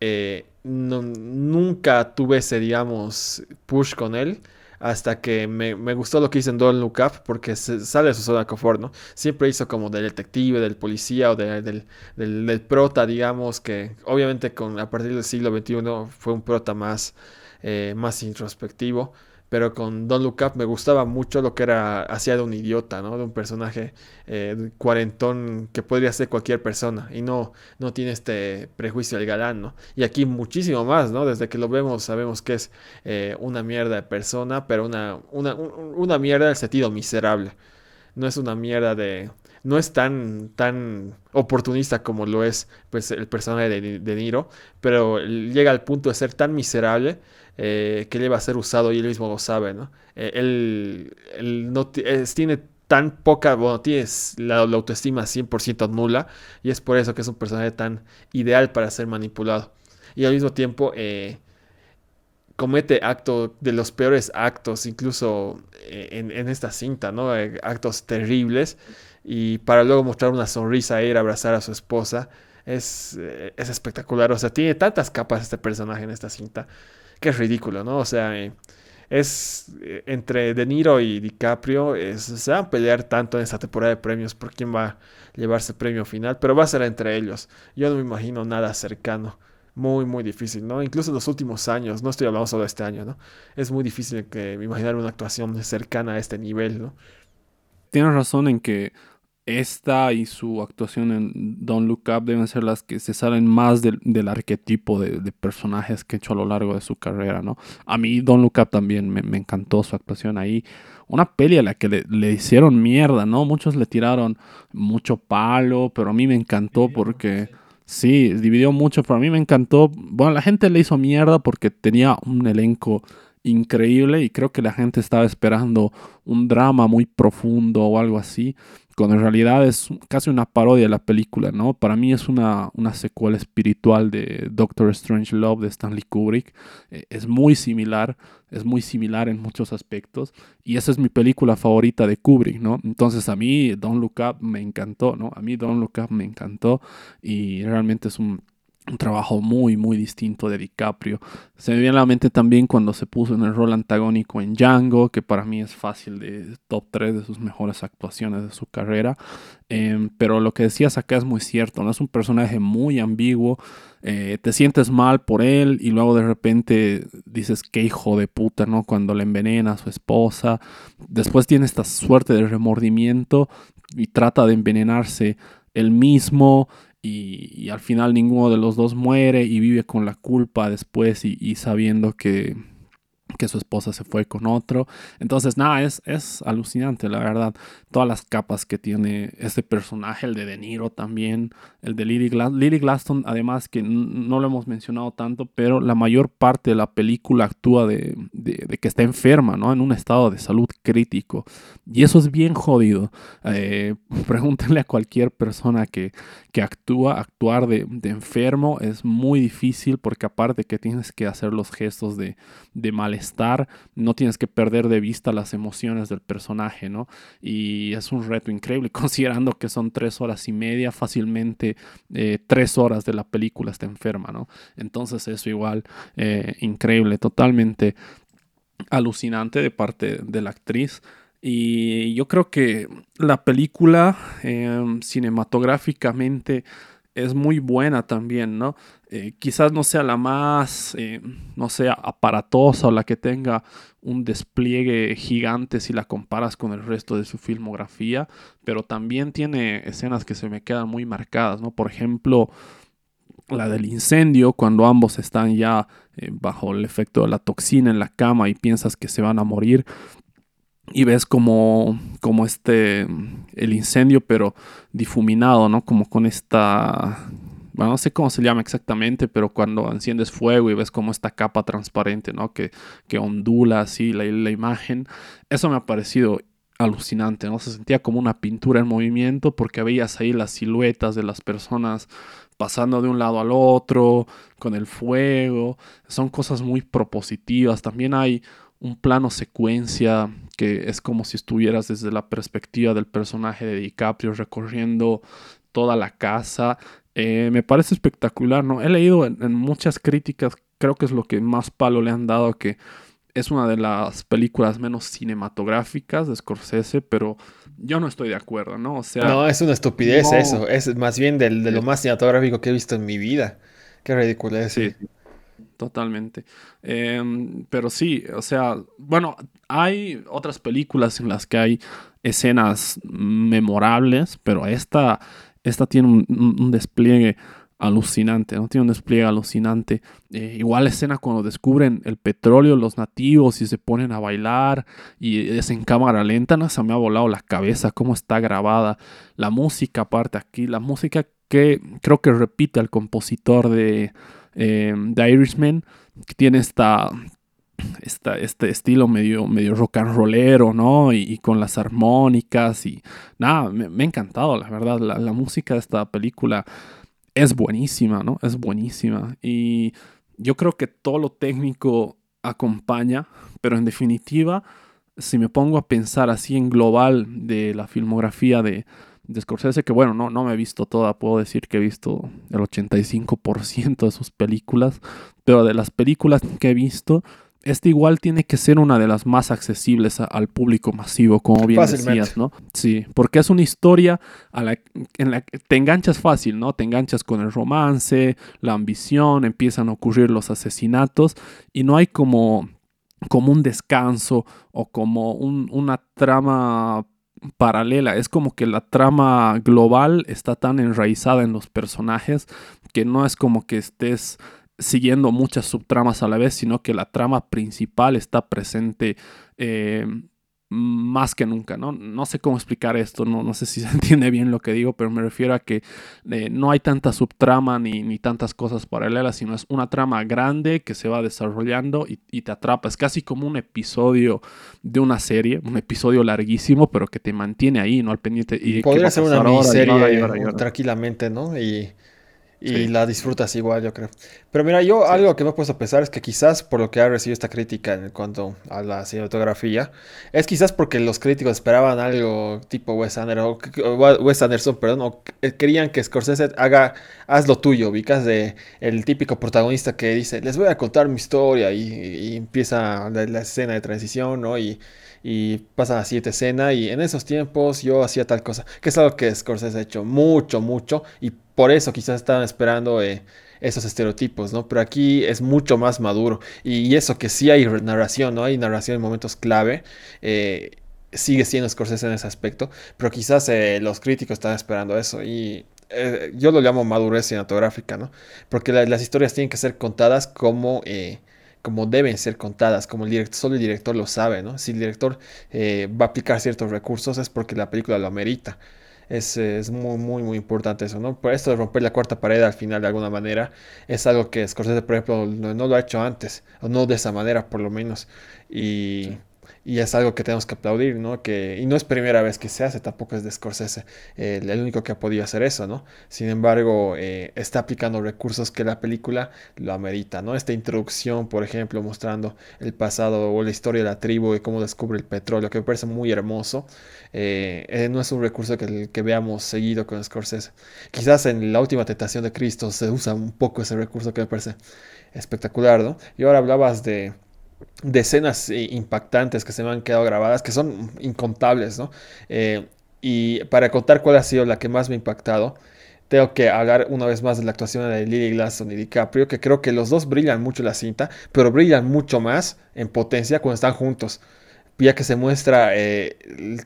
eh, nunca tuve ese, digamos, push con él hasta que me, gustó lo que hizo en Don't Look Up porque sale de su zona de confort, ¿no? Siempre hizo como del detective, del policía o del, del, prota, digamos, que obviamente con, a partir del siglo XXI fue un prota más, eh, más introspectivo pero con Don't Look Up me gustaba mucho lo que era hacía de un idiota, ¿no? De un personaje eh, cuarentón que podría ser cualquier persona y no, no tiene este prejuicio del galán, ¿no? Y aquí muchísimo más, ¿no? Desde que lo vemos sabemos que es eh, una mierda de persona, pero una, una, una mierda del sentido miserable. No es una mierda de, no es tan, tan oportunista como lo es pues, el personaje de, Niro, pero llega al punto de ser tan miserable eh, que le va a ser usado y él mismo lo sabe, ¿no? Eh, él, no tiene tan poca, bueno, tiene la, autoestima 100% nula y es por eso que es un personaje tan ideal para ser manipulado. Y al mismo tiempo eh, comete actos de los peores actos, incluso en, esta cinta, ¿no? actos terribles y para luego mostrar una sonrisa e ir a abrazar a su esposa. Es, es espectacular, o sea, tiene tantas capas este personaje en esta cinta que es ridículo, ¿no? O sea, eh, es eh, entre De Niro y DiCaprio, se van a pelear tanto en esta temporada de premios por quién va a llevarse el premio final, pero va a ser entre ellos. Yo no me imagino nada cercano. Muy, muy difícil, ¿no? Incluso en los últimos años, no estoy hablando solo de este año, ¿no? Es muy difícil que imaginar una actuación cercana a este nivel, ¿no? Tienes razón en que esta y su actuación en Don't Look Up deben ser las que se salen más del, arquetipo de, personajes que ha hecho a lo largo de su carrera, ¿no? A mí Don't Look Up también me, encantó su actuación ahí. Una peli a la que le, hicieron mierda, ¿no? Muchos le tiraron mucho palo, pero a mí me encantó porque... Sí, dividió mucho, pero a mí me encantó. Bueno, la gente le hizo mierda porque tenía un elenco increíble y creo que la gente estaba esperando un drama muy profundo o algo así cuando en realidad es casi una parodia de la película, ¿no? Para mí es una, una secuela espiritual de Doctor Strange Love de Stanley Kubrick. Eh, es muy similar, es muy similar en muchos aspectos y esa es mi película favorita de Kubrick, ¿no? Entonces a mí Don't Look Up me encantó, ¿no? A mí Don't Look Up me encantó y realmente es un un trabajo muy, muy distinto de DiCaprio. Se me viene a la mente también cuando se puso en el rol antagónico en Django, que para mí es fácil de top 3 de sus mejores actuaciones de su carrera. Em, pero lo que decías acá es muy cierto, ¿no? Es un personaje muy ambiguo. Eh, te sientes mal por él y luego de repente dices qué hijo de puta, ¿no? Cuando le envenena a su esposa. Después tiene esta suerte de remordimiento y trata de envenenarse él mismo y, al final ninguno de los dos muere y vive con la culpa después y sabiendo que, que su esposa se fue con otro. Entonces, nada, es, es alucinante, la verdad. Todas las capas que tiene este personaje, el de De Niro también, el de Lily, Lily Glaston, además que no lo hemos mencionado tanto, pero la mayor parte de la película actúa de, que está enferma, ¿no? En un estado de salud crítico. Y eso es bien jodido. Eh, pregúntenle a cualquier persona que, que actúa, actuar de, enfermo es muy difícil porque aparte que tienes que hacer los gestos de, de malestar estar, no tienes que perder de vista las emociones del personaje, ¿no? Y es un reto increíble, considerando que son tres horas y media, fácilmente eh, tres horas de la película está enferma, ¿no? Entonces eso igual, eh, increíble, totalmente alucinante de parte de la actriz. Y yo creo que la película em, cinematográficamente es muy buena también, ¿no? Eh, quizás no sea la más, eh, no sea aparatosa o la que tenga un despliegue gigante si la comparas con el resto de su filmografía, pero también tiene escenas que se me quedan muy marcadas, ¿no? Por ejemplo, la del incendio, cuando ambos están ya eh, bajo el efecto de la toxina en la cama y piensas que se van a morir, y ves como, como este, el incendio, pero difuminado, ¿no? Como con esta, bueno, no sé cómo se llama exactamente, pero cuando enciendes fuego y ves como esta capa transparente, ¿no? Que, que ondula así la, la imagen. Eso me ha parecido alucinante, ¿no? Se sentía como una pintura en movimiento porque veías ahí las siluetas de las personas pasando de un lado al otro, con el fuego. Son cosas muy propositivas. También hay un plano secuencia que es como si estuvieras desde la perspectiva del personaje de DiCaprio recorriendo toda la casa. Eh, me parece espectacular, ¿no? He leído en, muchas críticas, creo que es lo que más palo le han dado, que es una de las películas menos cinematográficas de Scorsese, pero yo no estoy de acuerdo, ¿no? O sea... No, es una estupidez eso, es más bien de lo más cinematográfico que he visto en mi vida. Qué ridículo es. Sí, totalmente. Em, pero sí, o sea, bueno, hay otras películas en las que hay escenas memorables, pero esta, esta tiene un despliegue alucinante, ¿no? Tiene un despliegue alucinante. Eh, igual escena cuando descubren el petróleo los nativos y se ponen a bailar y es en cámara lenta, ¿no? Se me ha volado la cabeza cómo está grabada. La música aparte aquí, la música que creo que repite al compositor de, eh, Irishman, que tiene esta, este estilo medio, medio rock and rollero, ¿no? Y, con las armónicas y nada, me, ha encantado, la verdad, la, la música de esta película es buenísima, ¿no? Es buenísima. Y yo creo que todo lo técnico acompaña, pero en definitiva, si me pongo a pensar así en global de la filmografía de, de Scorsese, que bueno, no, no me he visto toda, puedo decir que he visto el 85% de sus películas, pero de las películas que he visto, este igual tiene que ser una de las más accesibles al público masivo, como bien decías, ¿no? Sí, porque es una historia a la, en la que te enganchas fácil, ¿no? Te enganchas con el romance, la ambición, empiezan a ocurrir los asesinatos y no hay como, como un descanso o como una trama paralela. Es como que la trama global está tan enraizada en los personajes que no es como que estés siguiendo muchas subtramas a la vez, sino que la trama principal está presente eh, más que nunca, ¿no? No sé cómo explicar esto, no, no sé si se entiende bien lo que digo, pero me refiero a que eh, no hay tanta subtrama ni, ni, tantas cosas paralelas, sino es una trama grande que se va desarrollando y, te atrapa. Es casi como un episodio de una serie, un episodio larguísimo, pero que te mantiene ahí, ¿no? Al pendiente. Y Podría ser una miniserie tranquilamente, ¿no? Y y la disfrutas igual, yo creo. Pero mira, yo algo que me he puesto a pensar es que quizás por lo que ha recibido esta crítica en cuanto a la cinematografía, es quizás porque los críticos esperaban algo tipo Wes Anderson, Wes Anderson perdón, o querían que Scorsese haga, haz lo tuyo, ubicas de el típico protagonista que dice, les voy a contar mi historia y, empieza la, escena de transición, ¿no? Y, y pasa la siguiente escena y en esos tiempos yo hacía tal cosa, que es algo que Scorsese ha hecho mucho, mucho y por eso quizás estaban esperando eh, esos estereotipos, ¿no? Pero aquí es mucho más maduro. Y, eso que sí hay narración, ¿no? Hay narración en momentos clave. Eh, sigue siendo Scorsese en ese aspecto. Pero quizás eh, los críticos están esperando eso. Y yo lo llamo madurez cinematográfica, ¿no? Porque las historias tienen que ser contadas como como deben ser contadas, como el director, solo el director lo sabe, ¿no? Si el director va a aplicar ciertos recursos es porque la película lo amerita. Es, es, muy, muy, muy importante eso, ¿no? Por esto de romper la cuarta pared al final de alguna manera es algo que Scorsese, por ejemplo, no, no lo ha hecho antes, o no de esa manera por lo menos. Y y es algo que tenemos que aplaudir, ¿no? Que, y no es primera vez que se hace, tampoco es de Scorsese el, único que ha podido hacer eso, ¿no? Sin embargo, eh, está aplicando recursos que la película lo amerita, ¿no? Esta introducción, por ejemplo, mostrando el pasado o la historia de la tribu y cómo descubre el petróleo, que me parece muy hermoso, eh, eh, no es un recurso que, que veamos seguido con Scorsese. Quizás en la última tentación de Cristo se usa un poco ese recurso que me parece espectacular, ¿no? Y ahora hablabas de de escenas eh, impactantes que se me han quedado grabadas, que son incontables, ¿no? Eh, y para contar cuál ha sido la que más me ha impactado, tengo que hablar una vez más de la actuación de Lily Glaston y DiCaprio, que creo que los dos brillan mucho en la cinta, pero brillan mucho más en potencia cuando están juntos, ya que se muestra eh,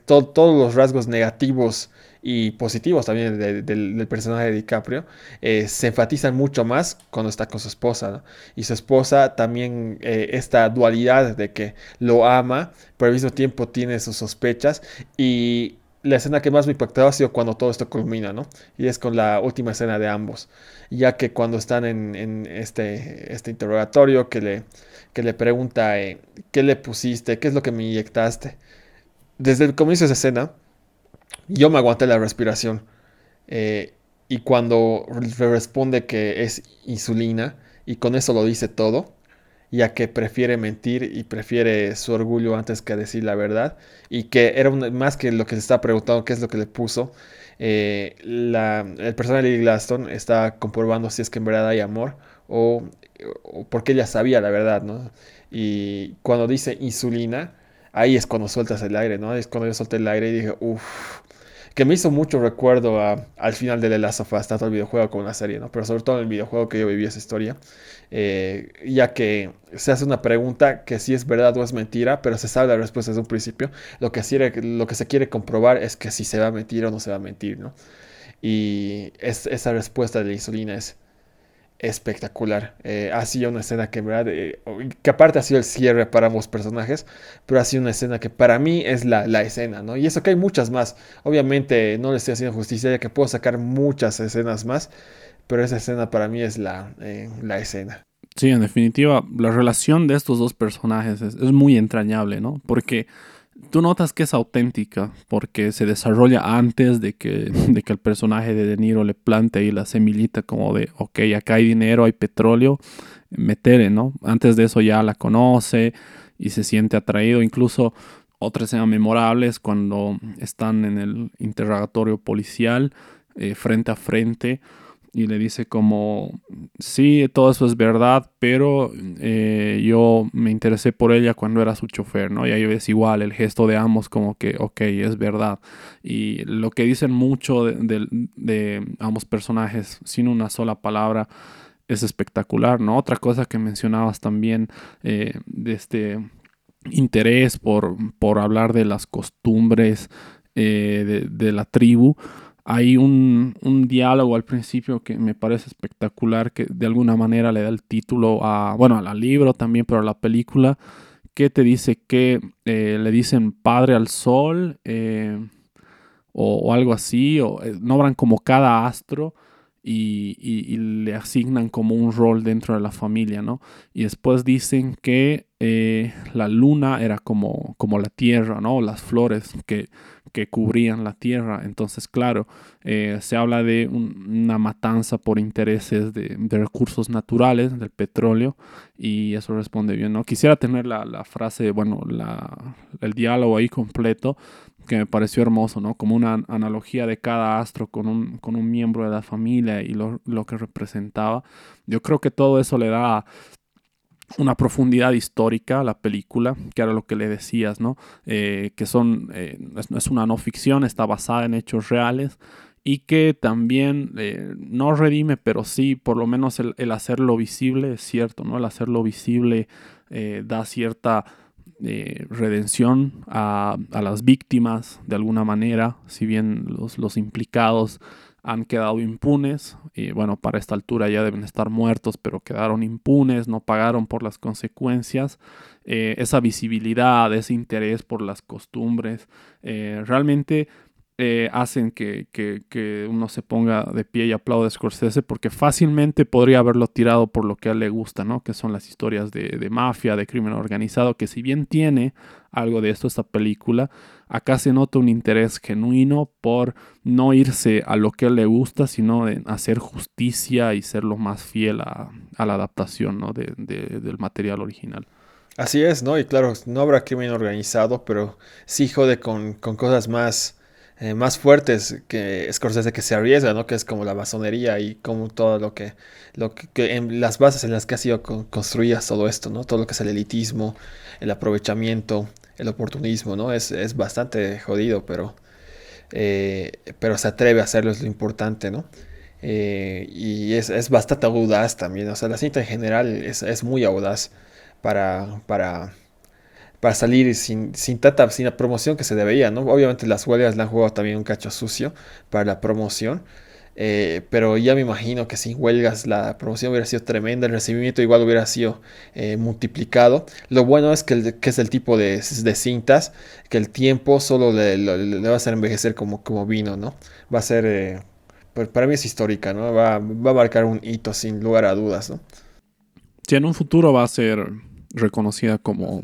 todos los rasgos negativos y positivos también del personaje de DiCaprio, eh, se enfatizan mucho más cuando está con su esposa. Y su esposa también, eh, esta dualidad de que lo ama, pero al mismo tiempo tiene sus sospechas. Y la escena que más me impactado ha sido cuando todo esto culmina, ¿no? Y es con la última escena de ambos. Ya que cuando están en, este, este interrogatorio que le, que le pregunta, eh, ¿qué le pusiste? ¿Qué es lo que me inyectaste? Desde el comienzo de esa escena, yo me aguanté la respiración. Eh, y cuando responde que es insulina, y con eso lo dice todo, ya que prefiere mentir y prefiere su orgullo antes que decir la verdad, y que era más que lo que se está preguntando, qué es lo que le puso, eh, el personaje de Lily Glaston está comprobando si es que en verdad hay amor o porque ella sabía la verdad, ¿no? Y cuando dice insulina, ahí es cuando sueltas el aire, ¿no? Es cuando yo solté el aire y dije, uff, que me hizo mucho recuerdo al final de The Last of Us, tanto el videojuego como la serie, ¿no? Pero sobre todo en el videojuego que yo viví esa historia, eh, ya que se hace una pregunta que si es verdad o es mentira, pero se sabe la respuesta desde un principio. Lo que, lo que se quiere comprobar es que si se va a mentir o no se va a mentir, ¿no? Y esa respuesta de la insulina es espectacular. Eh, ha sido una escena que, ¿verdad? Eh, que aparte ha sido el cierre para ambos personajes, pero ha sido una escena que para mí es la, escena, ¿no? Y eso que hay muchas más. Obviamente no le estoy haciendo justicia, ya que puedo sacar muchas escenas más, pero esa escena para mí es la, eh, la escena. Sí, en definitiva, la relación de estos dos personajes es, es muy entrañable, ¿no? Porque tú notas que es auténtica porque se desarrolla antes de que, de que el personaje de De Niro le plante ahí la semillita como de, ok, acá hay dinero, hay petróleo, metere, ¿no? Antes de eso ya la conoce y se siente atraído. Incluso otra escena memorable es cuando están en el interrogatorio policial eh, frente a frente y le dice como, sí, todo eso es verdad, pero eh, yo me interesé por ella cuando era su chofer, ¿no? Y ahí ves igual el gesto de ambos como que, ok, es verdad. Y lo que dicen mucho de, ambos personajes sin una sola palabra es espectacular, ¿no? Otra cosa que mencionabas también eh, de este interés por, por hablar de las costumbres eh, de la tribu hay un, diálogo al principio que me parece espectacular, que de alguna manera le da el título a, bueno, al libro también, pero a la película, que te dice que eh, le dicen padre al sol eh, o, algo así, o eh, nombran como cada astro y, le asignan como un rol dentro de la familia, ¿no? Y después dicen que la luna era como, como la tierra, ¿no? Las flores que que cubrían la tierra. Entonces, claro, eh, se habla de una matanza por intereses de, recursos naturales, del petróleo, y eso responde bien. ¿no? Quisiera tener la, frase, bueno, la, el diálogo ahí completo, que me pareció hermoso, ¿no? Como una analogía de cada astro con un, con un miembro de la familia y lo, lo que representaba. Yo creo que todo eso le da una profundidad histórica la película, que era lo que le decías, ¿no? Eh, que son, eh, es, una no ficción, está basada en hechos reales y que también eh, no redime, pero sí, por lo menos el, hacerlo visible es cierto, ¿no? El hacerlo visible da cierta redención a, a, las víctimas de alguna manera, si bien los, los implicados han quedado impunes y bueno, para esta altura ya deben estar muertos, pero quedaron impunes, no pagaron por las consecuencias. Eh, esa visibilidad, ese interés por las costumbres, eh, realmente eh, hacen que, uno se ponga de pie y aplaude a Scorsese porque fácilmente podría haberlo tirado por lo que a él le gusta, ¿no? Que son las historias de, de mafia, de crimen organizado, que si bien tiene algo de esto esta película, acá se nota un interés genuino por no irse a lo que le gusta, sino de hacer justicia y ser lo más fiel a, la adaptación del material original. Así es, ¿no? Y claro, no habrá crimen organizado, pero sí jode con, cosas más eh, más fuertes que Scorsese que se arriesga, ¿no? Que es como la masonería y como todo lo que, en las bases en las que ha sido construidas todo esto, ¿no? Todo lo que es el elitismo, el aprovechamiento, el oportunismo, ¿no? Es, es bastante jodido, pero, eh, pero se atreve a hacerlo, es lo importante, ¿no? Eh, y es, es, bastante audaz también, o sea, la cinta en general es, es muy audaz para, para para salir sin, sin tanta, sin la promoción que se debería, ¿no? Obviamente las huelgas le han jugado también un cacho sucio para la promoción, eh, pero ya me imagino que sin huelgas la promoción hubiera sido tremenda, el recibimiento igual hubiera sido eh, multiplicado. Lo bueno es que, es el tipo de, cintas que el tiempo solo le, le, va a hacer envejecer como, como vino, ¿no? Va a ser, eh, pues para mí es histórica, ¿no? Va, va a marcar un hito sin lugar a dudas, ¿no? Si en un futuro va a ser reconocida como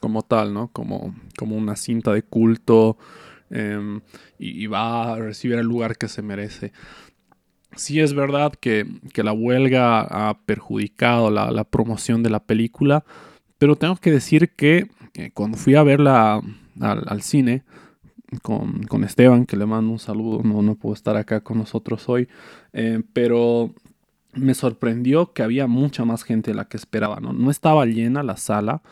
como tal, ¿no? Como, como una cinta de culto em, y, va a recibir el lugar que se merece. Sí es verdad que, la huelga ha perjudicado la, promoción de la película, pero tengo que decir que eh, cuando fui a verla al, cine con, Esteban, que le mando un saludo, no, no puedo estar acá con nosotros hoy, eh, pero me sorprendió que había mucha más gente de la que esperaba, ¿no? No estaba llena la sala,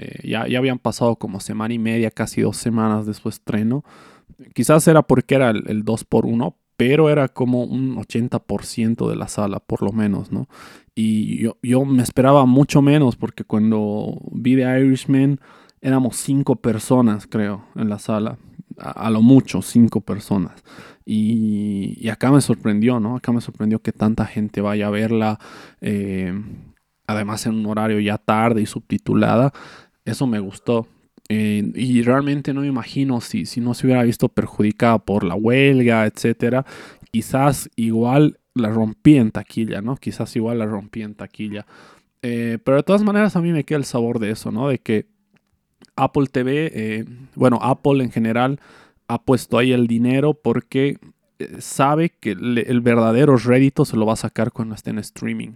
eh, ya, ya habían pasado como semana y media, casi dos semanas después estreno. Quizás era porque era el, 2 por 1 pero era como un 80% de la sala, por lo menos, ¿no? Y yo, yo, me esperaba mucho menos porque cuando vi The Irishman éramos cinco personas, creo, en la sala. A, lo mucho, cinco personas. Y, y, acá me sorprendió, ¿no? Acá me sorprendió que tanta gente vaya a verla. Eh, además en un horario ya tarde y subtitulada. Eso me gustó. Eh, y realmente no me imagino si, si no se hubiera visto perjudicada por la huelga, etcétera. Quizás igual la rompí en taquilla, ¿no? Quizás igual la rompí en taquilla. Eh, pero de todas maneras a mí me queda el sabor de eso, ¿no? De que Apple TV, eh, bueno, Apple en general ha puesto ahí el dinero porque sabe que el verdadero rédito se lo va a sacar cuando esté en streaming.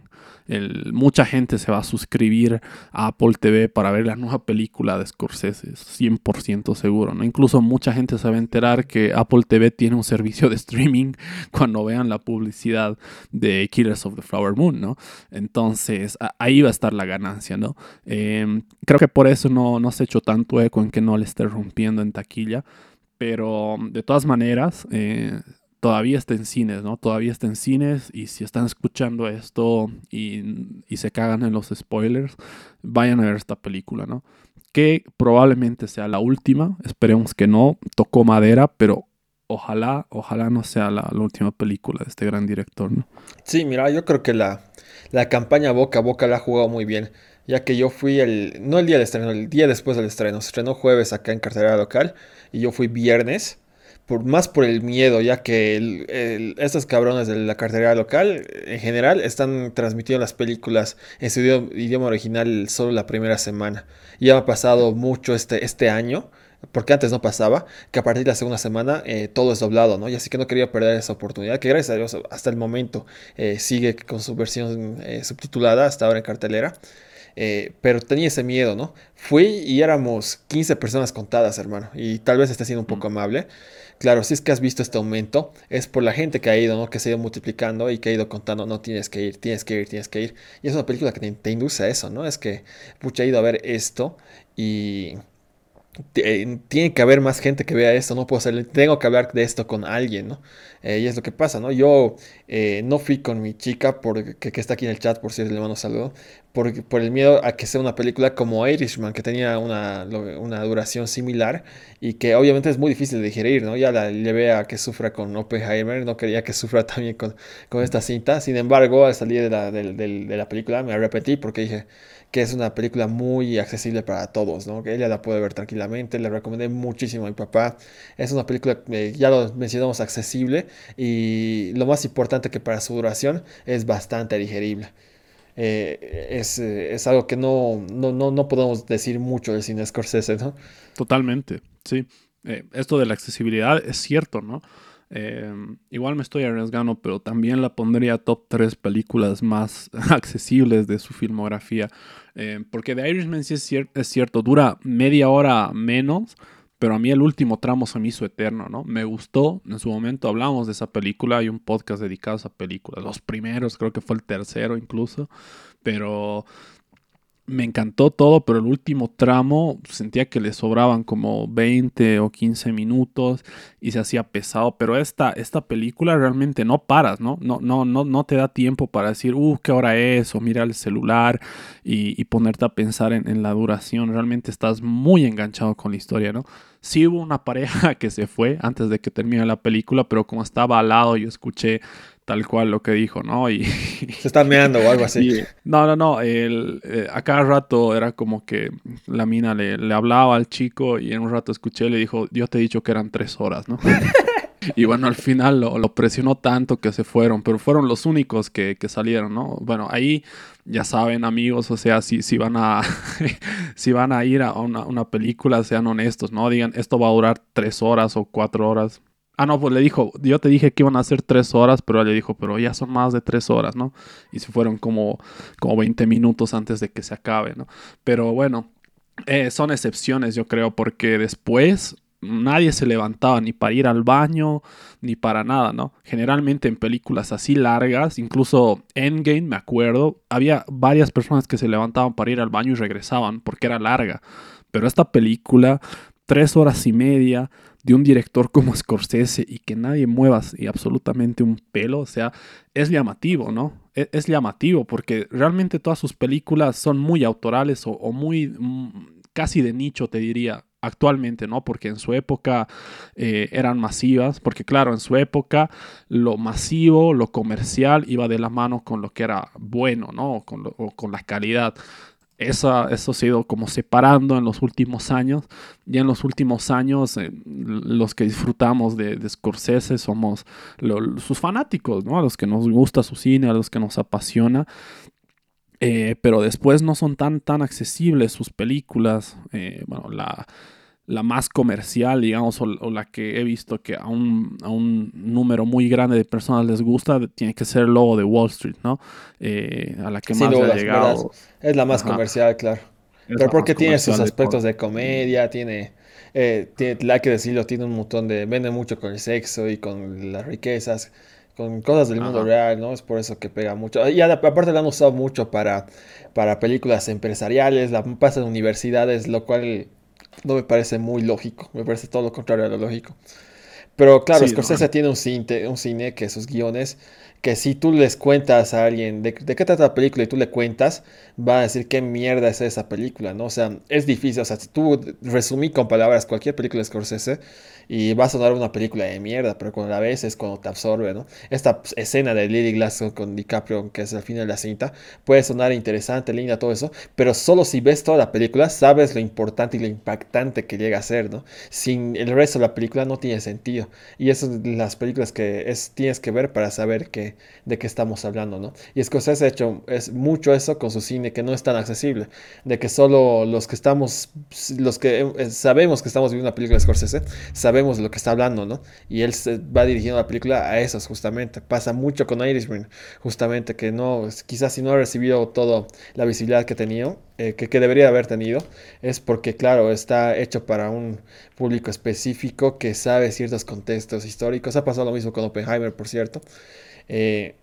mucha gente se va a suscribir a Apple TV para ver la nueva película de Scorsese, 100% seguro. ¿no? Incluso mucha gente se va a enterar que Apple TV tiene un servicio de streaming cuando vean la publicidad de Killers of the Flower Moon. ¿no? Entonces ahí va a estar la ganancia. ¿no? Em, creo que por eso no, no se hecho tanto eco en que no le esté rompiendo en taquilla. Pero de todas maneras, eh, todavía está en cines, ¿no? Todavía está en cines y si están escuchando esto y, se cagan en los spoilers, vayan a ver esta película, ¿no? Que probablemente sea la última, esperemos que no, tocó madera, pero ojalá, ojalá no sea la, última película de este gran director, ¿no? Sí, mira, yo creo que la, la campaña boca a boca la ha jugado muy bien ya que yo fui el, no el día del estreno, el día después del estreno, se estrenó jueves acá en cartelera local y yo fui viernes por, más por el miedo, ya que estos cabrones de la cartera local, en general, están transmitiendo las películas en su idioma, original solo la primera semana. Y ha pasado mucho este, este año, porque antes no pasaba, que a partir de la segunda semana eh, todo es doblado, ¿no? Y así que no quería perder esa oportunidad, que gracias a Dios hasta el momento eh, sigue con su versión eh, subtitulada, hasta ahora en cartelera. pero tenía ese miedo, ¿no? Fui y éramos 15 personas contadas, hermano, y tal vez esté siendo un poco amable. Claro, si es que has visto este aumento, es por la gente que ha ido, ¿no? Que se ha ido multiplicando y que ha ido contando, no tienes que ir, tienes que ir, tienes que ir. Y es una película que te, induce a eso, ¿no? Es que, pucha, he ido a ver esto y tiene que haber más gente que vea esto, no puedo hacerle, tengo que hablar de esto con alguien, ¿no? Eh, y es lo que pasa, ¿no? Yo eh, no fui con mi chica, porque, que, está aquí en el chat, por cierto, le mando saludo, por, por el miedo a que sea una película como Irishman, que tenía una, una duración similar y que obviamente es muy difícil de digerir, ¿no? Ya la llevé a que sufra con Oppenheimer, no quería que sufra también con, con esta cinta, sin embargo, al salir de la, de, de la película me arrepentí porque dije, que es una película muy accesible para todos, ¿no? Que ella la puede ver tranquilamente, le recomendé muchísimo a mi papá. Es una película, eh, ya lo mencionamos, accesible y lo más importante que para su duración es bastante digerible. Eh, es, eh, es, algo que no, no, no, no, podemos decir mucho del cine Scorsese, ¿no? Totalmente, sí. esto de la accesibilidad es cierto, ¿no? Em, igual me estoy arriesgando, pero también la pondría top 3 películas más accesibles de su filmografía. Em, porque The Irishman sí es, es, cierto, dura media hora menos, pero a mí el último tramo se me hizo eterno, ¿no? Me gustó, en su momento hablamos de esa película, hay un podcast dedicado a esa película, los primeros, creo que fue el tercero incluso, pero me encantó todo, pero el último tramo sentía que le sobraban como 20 o 15 minutos y se hacía pesado. Pero esta, esta película realmente no paras, ¿no? No, no, no, no te da tiempo para decir, uh, qué hora es, o mira el celular y, ponerte a pensar en, en, la duración. Realmente estás muy enganchado con la historia, ¿no? Sí hubo una pareja que se fue antes de que termine la película, pero como estaba al lado, yo escuché tal cual lo que dijo, ¿no? Y se están meando o algo así. no, no, no. El, eh, a cada rato era como que la mina le, le, hablaba al chico y en un rato escuché y le dijo, yo te he dicho que eran tres horas, ¿no? y bueno, al final lo, presionó tanto que se fueron, pero fueron los únicos que, que salieron, ¿no? Bueno, ahí ya saben, amigos, o sea, si, si van a si van a ir a una, una película, sean honestos, ¿no? Digan, esto va a durar tres horas o cuatro horas Ah, no, pues le dijo, yo te dije que iban a ser tres horas, pero él le dijo, pero ya son más de tres horas, ¿no? Y se fueron como, como 20 minutos antes de que se acabe, ¿no? Pero bueno, eh, son excepciones, yo creo, porque después nadie se levantaba ni para ir al baño, ni para nada, ¿no? Generalmente en películas así largas, incluso Endgame, me acuerdo, había varias personas que se levantaban para ir al baño y regresaban porque era larga. Pero esta película, tres horas y media, de un director como Scorsese y que nadie mueva y absolutamente un pelo, o sea, es llamativo, ¿no? Es, es, llamativo porque realmente todas sus películas son muy autorales o, o muy mm, casi de nicho, te diría actualmente, ¿no? Porque en su época eh, eran masivas, porque claro, en su época lo masivo, lo comercial iba de la mano con lo que era bueno, ¿no? Con, lo, o con la calidad. Esa, eso se ha ido como separando en los últimos años. Y en los últimos años, eh, los que disfrutamos de, Scorsese somos sus fanáticos, ¿no? A los que nos gusta su cine, a los que nos apasiona. Eh, pero después no son tan, tan accesibles sus películas. Eh, bueno, la, la, más comercial, digamos, o, o, la que he visto que a un, a un, número muy grande de personas les gusta, tiene que ser el logo de Wall Street, ¿no? Eh, a la que más dudas, ha llegado. Es la más Ajá. comercial, claro. Es pero porque tiene sus aspectos de, de comedia, tiene, eh, tiene, hay que decirlo, tiene un montón de... Vende mucho con el sexo y con las riquezas con cosas del mundo real, ¿no? Es por eso que pega mucho. Y aparte la han usado mucho para, para películas empresariales, la pasa en universidades, lo cual no me parece muy lógico, me parece todo lo contrario a lo lógico. Pero claro, sí, Scorsese no. tiene un cine, un cine que sus guiones, que si tú les cuentas a alguien de, de, qué trata la película y tú le cuentas, va a decir qué mierda es esa película, ¿no? O sea, es difícil, o sea, si tú resumí con palabras cualquier película de Scorsese, y va a sonar una película de mierda, pero cuando la ves es cuando te absorbe, ¿no? Esta escena de Lily Glasgow con DiCaprio, que es al final de la cinta, puede sonar interesante, linda, todo eso, pero solo si ves toda la película sabes lo importante y lo impactante que llega a ser, ¿no? Sin el resto de la película no tiene sentido. Y eso es las películas que es, tienes que ver para saber que, de qué estamos hablando, ¿no? Y Scorsese ha hecho es mucho eso con su cine, que no es tan accesible, de que solo los que estamos, los que eh, sabemos que estamos viendo una película de Scorsese, sabemos lo que está hablando, ¿no? Y él se va dirigiendo la película a esos justamente. Pasa mucho con Irishman, justamente, que no, quizás si no ha recibido toda la visibilidad que tenido, eh, que, que, debería haber tenido, es porque, claro, está hecho para un público específico que sabe ciertos contextos históricos. Ha pasado lo mismo con Oppenheimer, por cierto. Eh,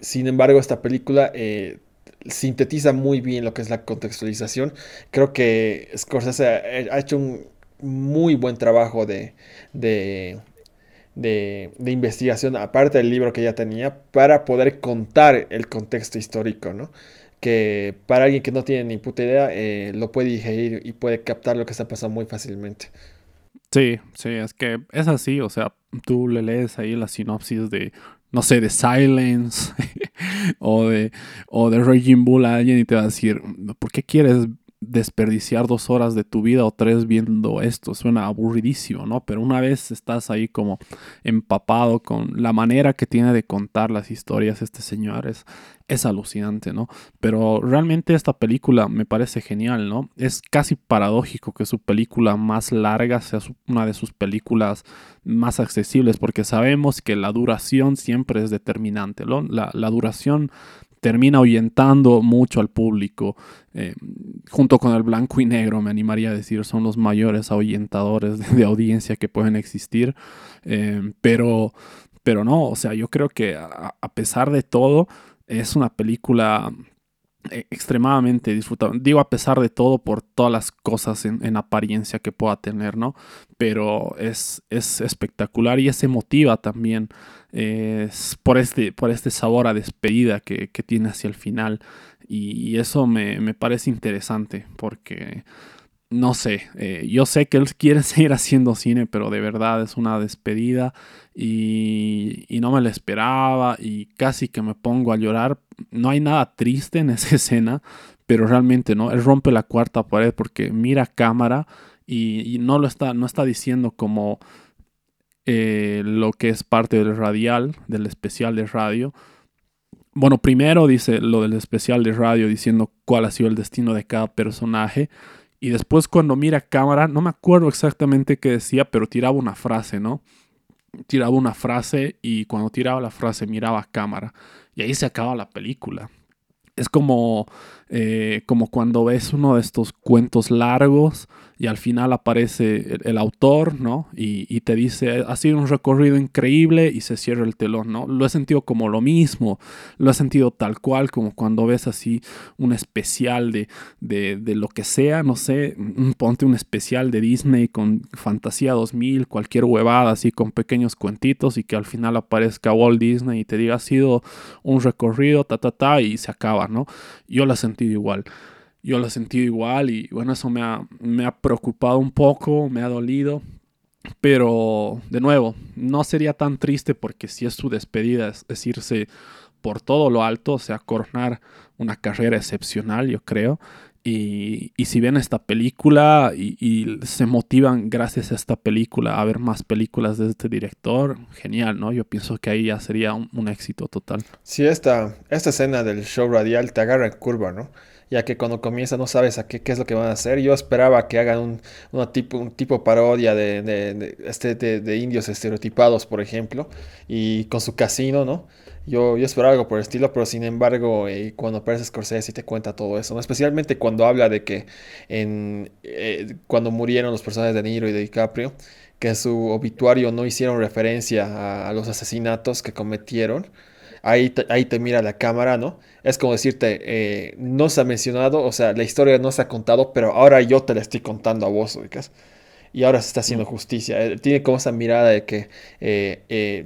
sin embargo, esta película... Eh, sintetiza muy bien lo que es la contextualización. Creo que Scorsese ha, hecho un muy buen trabajo de, de, de, de, investigación, aparte del libro que ya tenía, para poder contar el contexto histórico, ¿no? Que para alguien que no tiene ni puta idea, eh, lo puede digerir y puede captar lo que está pasando muy fácilmente. Sí, sí, es que es así, o sea, tú le lees ahí la sinopsis de, no sé, de Silence o de, o de Raging Bull a alguien y te va a decir, ¿por qué quieres desperdiciar dos horas de tu vida o tres viendo esto. Suena aburridísimo, ¿no? Pero una vez estás ahí como empapado con la manera que tiene de contar las historias este señor es, es alucinante, ¿no? Pero realmente esta película me parece genial, ¿no? Es casi paradójico que su película más larga sea una de sus películas más accesibles porque sabemos que la duración siempre es determinante, ¿no? La, la duración termina ahuyentando mucho al público. Eh, junto con el blanco y negro, me animaría a decir, son los mayores ahuyentadores de, audiencia que pueden existir. Eh, pero, pero no, o sea, yo creo que a, pesar de todo, es una película extremadamente disfrutable. Digo a pesar de todo por todas las cosas en, en apariencia que pueda tener, ¿no? Pero es, es espectacular y es emotiva también eh, por, este, por este sabor a despedida que, que tiene hacia el final. Y, y eso me, me, parece interesante porque, no sé, eh, yo sé que él quiere seguir haciendo cine, pero de verdad es una despedida y, no me lo esperaba y casi que me pongo a llorar. No hay nada triste en esa escena, pero realmente no, él rompe la cuarta pared porque mira cámara y, no lo está, no está diciendo como eh, lo que es parte del radial, del especial de radio. Bueno, primero dice lo del especial de radio diciendo cuál ha sido el destino de cada personaje. Y después cuando mira cámara, no me acuerdo exactamente qué decía, pero tiraba una frase, ¿no? Tiraba una frase y cuando tiraba la frase miraba cámara. Y ahí se acaba la película. Es como eh, como cuando ves uno de estos cuentos largos y al final aparece el, autor, ¿no? Y, te dice, ha sido un recorrido increíble y se cierra el telón, ¿no? Lo he sentido como lo mismo, lo he sentido tal cual, como cuando ves así un especial de, de, lo que sea, no sé, ponte un especial de Disney con Fantasía 2000, cualquier huevada así con pequeños cuentitos y que al final aparezca Walt Disney y te diga, ha sido un recorrido, ta, ta, ta, y se acaba, ¿no? Yo lo he igual yo lo he sentido igual y bueno, eso me ha, me ha preocupado un poco, me ha dolido. Pero de nuevo, no sería tan triste porque si es su despedida, es, irse por todo lo alto, o sea, coronar una carrera excepcional, yo creo. Y, si ven esta película y, se motivan gracias a esta película a ver más películas de este director, genial, ¿no? Yo pienso que ahí ya sería un, un éxito total. Sí, esta, esta escena del show radial te agarra en curva, ¿no? ya que cuando comienza no sabes a qué, qué es lo que van a hacer. Yo esperaba que hagan un, tipo, un tipo parodia de, de, este, de, indios estereotipados, por ejemplo, y con su casino, ¿no? Yo, yo esperaba algo por el estilo, pero sin embargo, eh, cuando aparece Scorsese y te cuenta todo eso, ¿no? especialmente cuando habla de que en, eh, cuando murieron los personajes de Niro y de DiCaprio, que en su obituario no hicieron referencia a, los asesinatos que cometieron ahí te, ahí te mira la cámara, ¿no? Es como decirte, eh, no se ha mencionado, o sea, la historia no se ha contado, pero ahora yo te la estoy contando a vos, ¿ubicas? Y ahora se está haciendo justicia. Eh, tiene como esa mirada de que eh,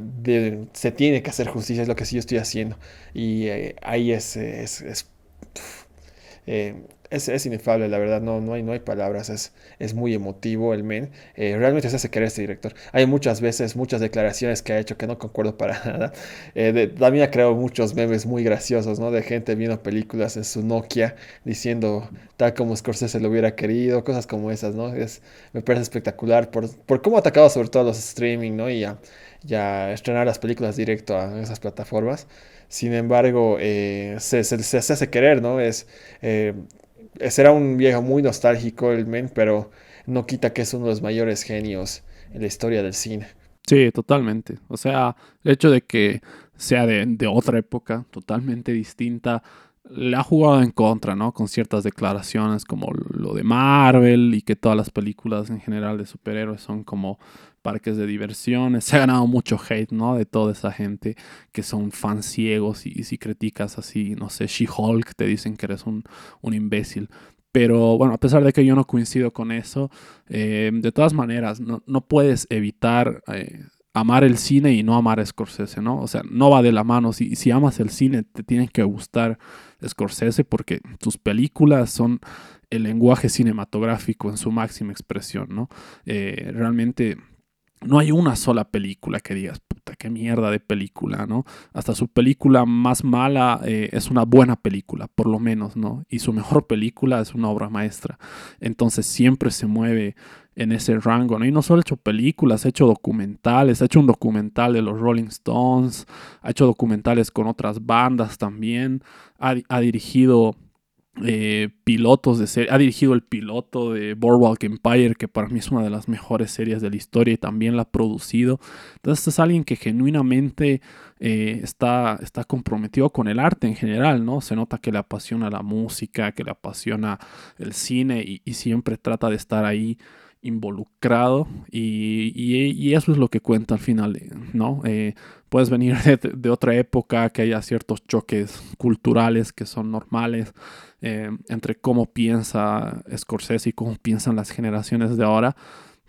se tiene que hacer justicia, es lo que sí yo estoy haciendo. Y ahí es, es, es es, es, inefable, la verdad, no, no, hay, no hay palabras, es, es muy emotivo el men. Eh, realmente se hace querer este director. Hay muchas veces, muchas declaraciones que ha hecho que no concuerdo para nada. Eh, también ha creado muchos memes muy graciosos, ¿no? De gente viendo películas en su Nokia diciendo tal como Scorsese lo hubiera querido, cosas como esas, ¿no? Es, me parece espectacular por, por cómo ha atacado sobre todo los streaming, ¿no? Y a, estrenar las películas directo a esas plataformas. Sin embargo, eh, se, se, se, hace querer, ¿no? Es, será un viejo muy nostálgico el men, pero no quita que es uno de los mayores genios en la historia del cine. Sí, totalmente. O sea, el hecho de que sea de, de otra época, totalmente distinta, le ha jugado en contra, ¿no? Con ciertas declaraciones como lo de Marvel y que todas las películas en general de superhéroes son como parques de diversiones. Se ha ganado mucho hate, ¿no? De toda esa gente que son fans ciegos y, si criticas así, no sé, She-Hulk, te dicen que eres un, un, imbécil. Pero bueno, a pesar de que yo no coincido con eso, eh, de todas maneras, no, no puedes evitar eh, amar el cine y no amar a Scorsese, ¿no? O sea, no va de la mano. Si, si amas el cine, te tienen que gustar Scorsese porque tus películas son el lenguaje cinematográfico en su máxima expresión, ¿no? Eh, realmente no hay una sola película que digas, puta, qué mierda de película, ¿no? Hasta su película más mala eh, es una buena película, por lo menos, ¿no? Y su mejor película es una obra maestra. Entonces siempre se mueve en ese rango, ¿no? Y no solo ha hecho películas, ha hecho documentales, ha hecho un documental de los Rolling Stones, ha hecho documentales con otras bandas también, ha, ha dirigido eh, pilotos de serie. Ha dirigido el piloto de Boardwalk Empire, que para mí es una de las mejores series de la historia y también la ha producido. Entonces es alguien que genuinamente eh, está, está comprometido con el arte en general, ¿no? Se nota que le apasiona la música, que le apasiona el cine y, y siempre trata de estar ahí involucrado y, y, eso es lo que cuenta al final, ¿no? Eh, puedes venir de, otra época, que haya ciertos choques culturales que son normales eh, entre cómo piensa Scorsese y cómo piensan las generaciones de ahora,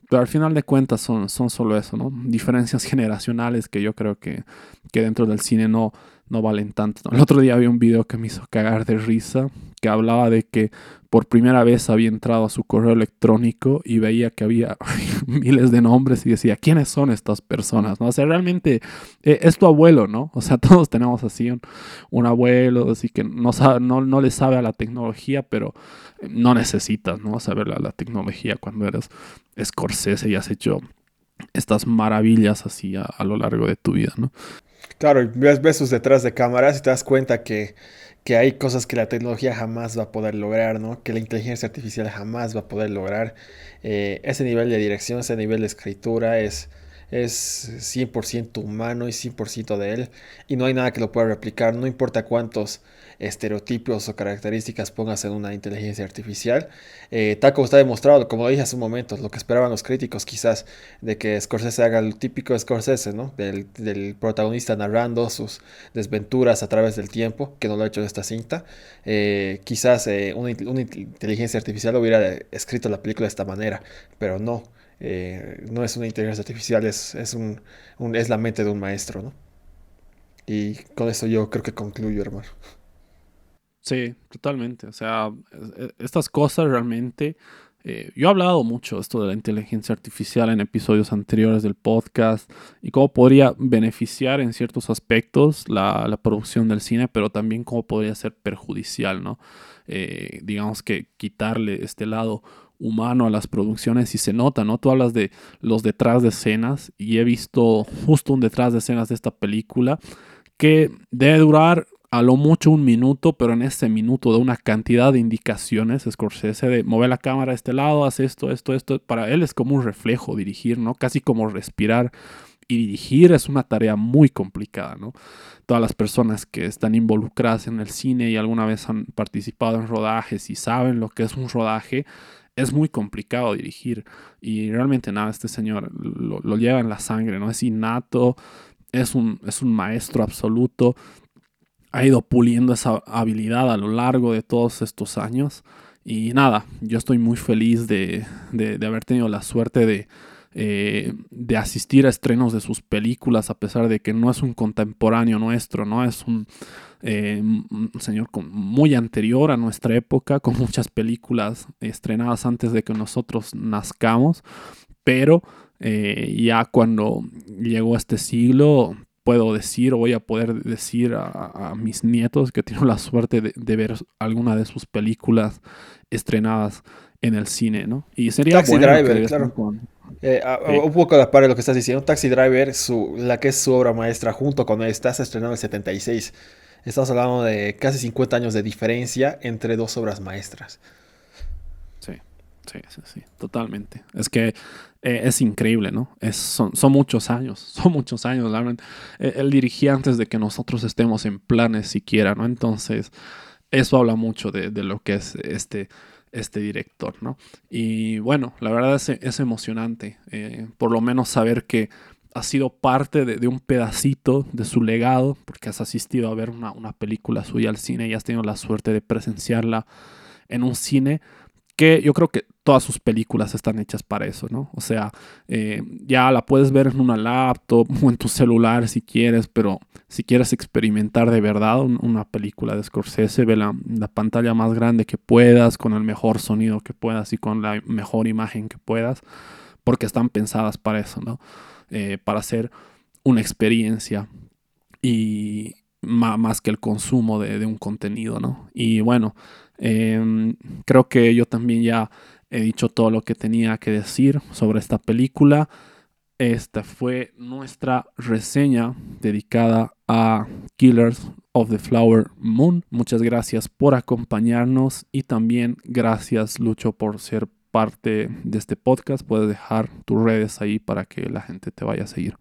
pero al final de cuentas son, son solo eso, ¿no? Diferencias generacionales que yo creo que, que dentro del cine no, no valen tanto. El otro día había un video que me hizo cagar de risa, que hablaba de que por primera vez había entrado a su correo electrónico y veía que había miles de nombres y decía, ¿quiénes son estas personas? ¿No? O sea, realmente eh, es tu abuelo, ¿no? O sea, todos tenemos así un, abuelo, así que no, no, no, le sabe a la tecnología, pero no necesitas, ¿no? Saber la, la tecnología cuando eres Scorsese y has hecho estas maravillas así a, lo largo de tu vida, ¿no? Claro, ves, ves sus detrás de cámaras y te das cuenta que, que, hay cosas que la tecnología jamás va a poder lograr, ¿no? Que la inteligencia artificial jamás va a poder lograr. Eh, ese nivel de dirección, ese nivel de escritura es, es 100% humano y 100% de él y no hay nada que lo pueda replicar, no importa cuántos estereotipos o características pongas en una inteligencia artificial. Eh, tal como está demostrado, como dije hace un momento, lo que esperaban los críticos quizás de que Scorsese haga el típico Scorsese, ¿no? Del, protagonista narrando sus desventuras a través del tiempo, que no lo ha hecho en esta cinta. Eh, quizás eh, una, inteligencia artificial hubiera escrito la película de esta manera, pero no. no es una inteligencia artificial, es, es, un, es la mente de un maestro, ¿no? Y con eso yo creo que concluyo, hermano. Sí, totalmente. O sea, e, estas cosas realmente... Eh, yo he hablado mucho esto de la inteligencia artificial en episodios anteriores del podcast y cómo podría beneficiar en ciertos aspectos la, producción del cine, pero también cómo podría ser perjudicial, ¿no? Eh, digamos que quitarle este lado humano a las producciones y se nota, ¿no? Tú hablas de los detrás de escenas y he visto justo un detrás de escenas de esta película que debe durar a lo mucho un minuto, pero en ese minuto da una cantidad de indicaciones, Scorsese, de mover la cámara a este lado, hace esto, esto, esto. Para él es como un reflejo dirigir, ¿no? Casi como respirar. Y dirigir es una tarea muy complicada, ¿no? Todas las personas que están involucradas en el cine y alguna vez han participado en rodajes y saben lo que es un rodaje, es muy complicado dirigir. Y realmente nada, este señor lo, lo lleva en la sangre, ¿no? Es innato, es un, es un maestro absoluto ha ido puliendo esa habilidad a lo largo de todos estos años. Y nada, yo estoy muy feliz de, haber tenido la suerte de, eh, de asistir a estrenos de sus películas, a pesar de que no es un contemporáneo nuestro, ¿no? Es un, eh, señor muy anterior a nuestra época, con muchas películas estrenadas antes de que nosotros nazcamos, pero eh, ya cuando llegó este siglo, puedo decir o voy a poder decir a, mis nietos que tengo la suerte de, ver alguna de sus películas estrenadas en el cine, ¿no? Y sería Taxi Driver, claro. Eh, un poco de par de lo que estás diciendo, Taxi Driver, su, la que es su obra maestra, junto con esta, se estrenó en el 76. Estamos hablando de casi 50 años de diferencia entre dos obras maestras. Sí, sí, sí, sí, totalmente. Es que eh, es increíble, ¿no? Es, son, muchos años, son muchos años. Eh, él dirigía antes de que nosotros estemos en planes siquiera, ¿no? Entonces, eso habla mucho de, lo que es este, este director, ¿no? Y bueno, la verdad es, es emocionante, eh, por lo menos saber que ha sido parte de, un pedacito de su legado, porque has asistido a ver una, una película suya al cine y has tenido la suerte de presenciarla en un cine que yo creo que todas sus películas están hechas para eso, ¿no? O sea, eh, ya la puedes ver en una laptop o en tu celular si quieres, pero si quieres experimentar de verdad una película de Scorsese, ve la, pantalla más grande que puedas, con el mejor sonido que puedas y con la mejor imagen que puedas, porque están pensadas para eso, ¿no? Eh, para hacer una experiencia y más que el consumo de, de un contenido, ¿no? Y bueno, Em, creo que yo también ya he dicho todo lo que tenía que decir sobre esta película. Esta fue nuestra reseña dedicada a Killers of the Flower Moon. Muchas gracias por acompañarnos y también gracias Lucho por ser parte de este podcast. Puedes dejar tus redes ahí para que la gente te vaya a seguir.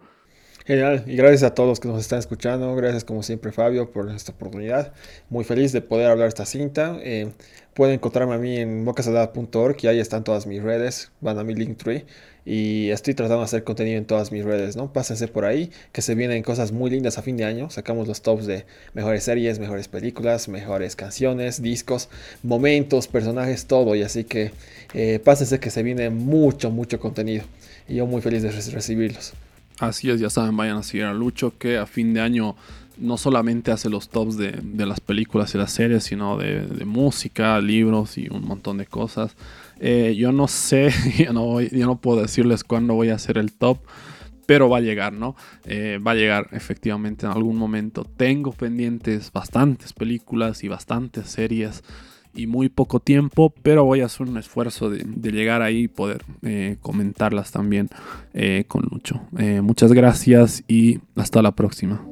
Genial, y gracias a todos los que nos están escuchando, gracias como siempre Fabio por esta oportunidad, muy feliz de poder hablar esta cinta, eh, pueden encontrarme a mí en bocasalada.org y ahí están todas mis redes, van a mi Linktree. Y estoy tratando de hacer contenido en todas mis redes, ¿no? Pásense por ahí, que se vienen cosas muy lindas a fin de año, sacamos los tops de mejores series, mejores películas, mejores canciones, discos, momentos, personajes, todo, y así que eh, pásense que se viene mucho, mucho contenido. Y yo muy feliz de recibirlos. Así es, ya saben, vayan a seguir a Lucho, que a fin de año no solamente hace los tops de, las películas y las series, sino de, música, libros y un montón de cosas. Eh, yo no sé, yo no, yo no puedo decirles cuándo voy a hacer el top, pero va a llegar, ¿no? Eh, va a llegar efectivamente en algún momento. Tengo pendientes bastantes películas y bastantes series y muy poco tiempo, pero voy a hacer un esfuerzo de, llegar ahí y poder eh, comentarlas también eh, con Lucho. Eh, muchas gracias y hasta la próxima.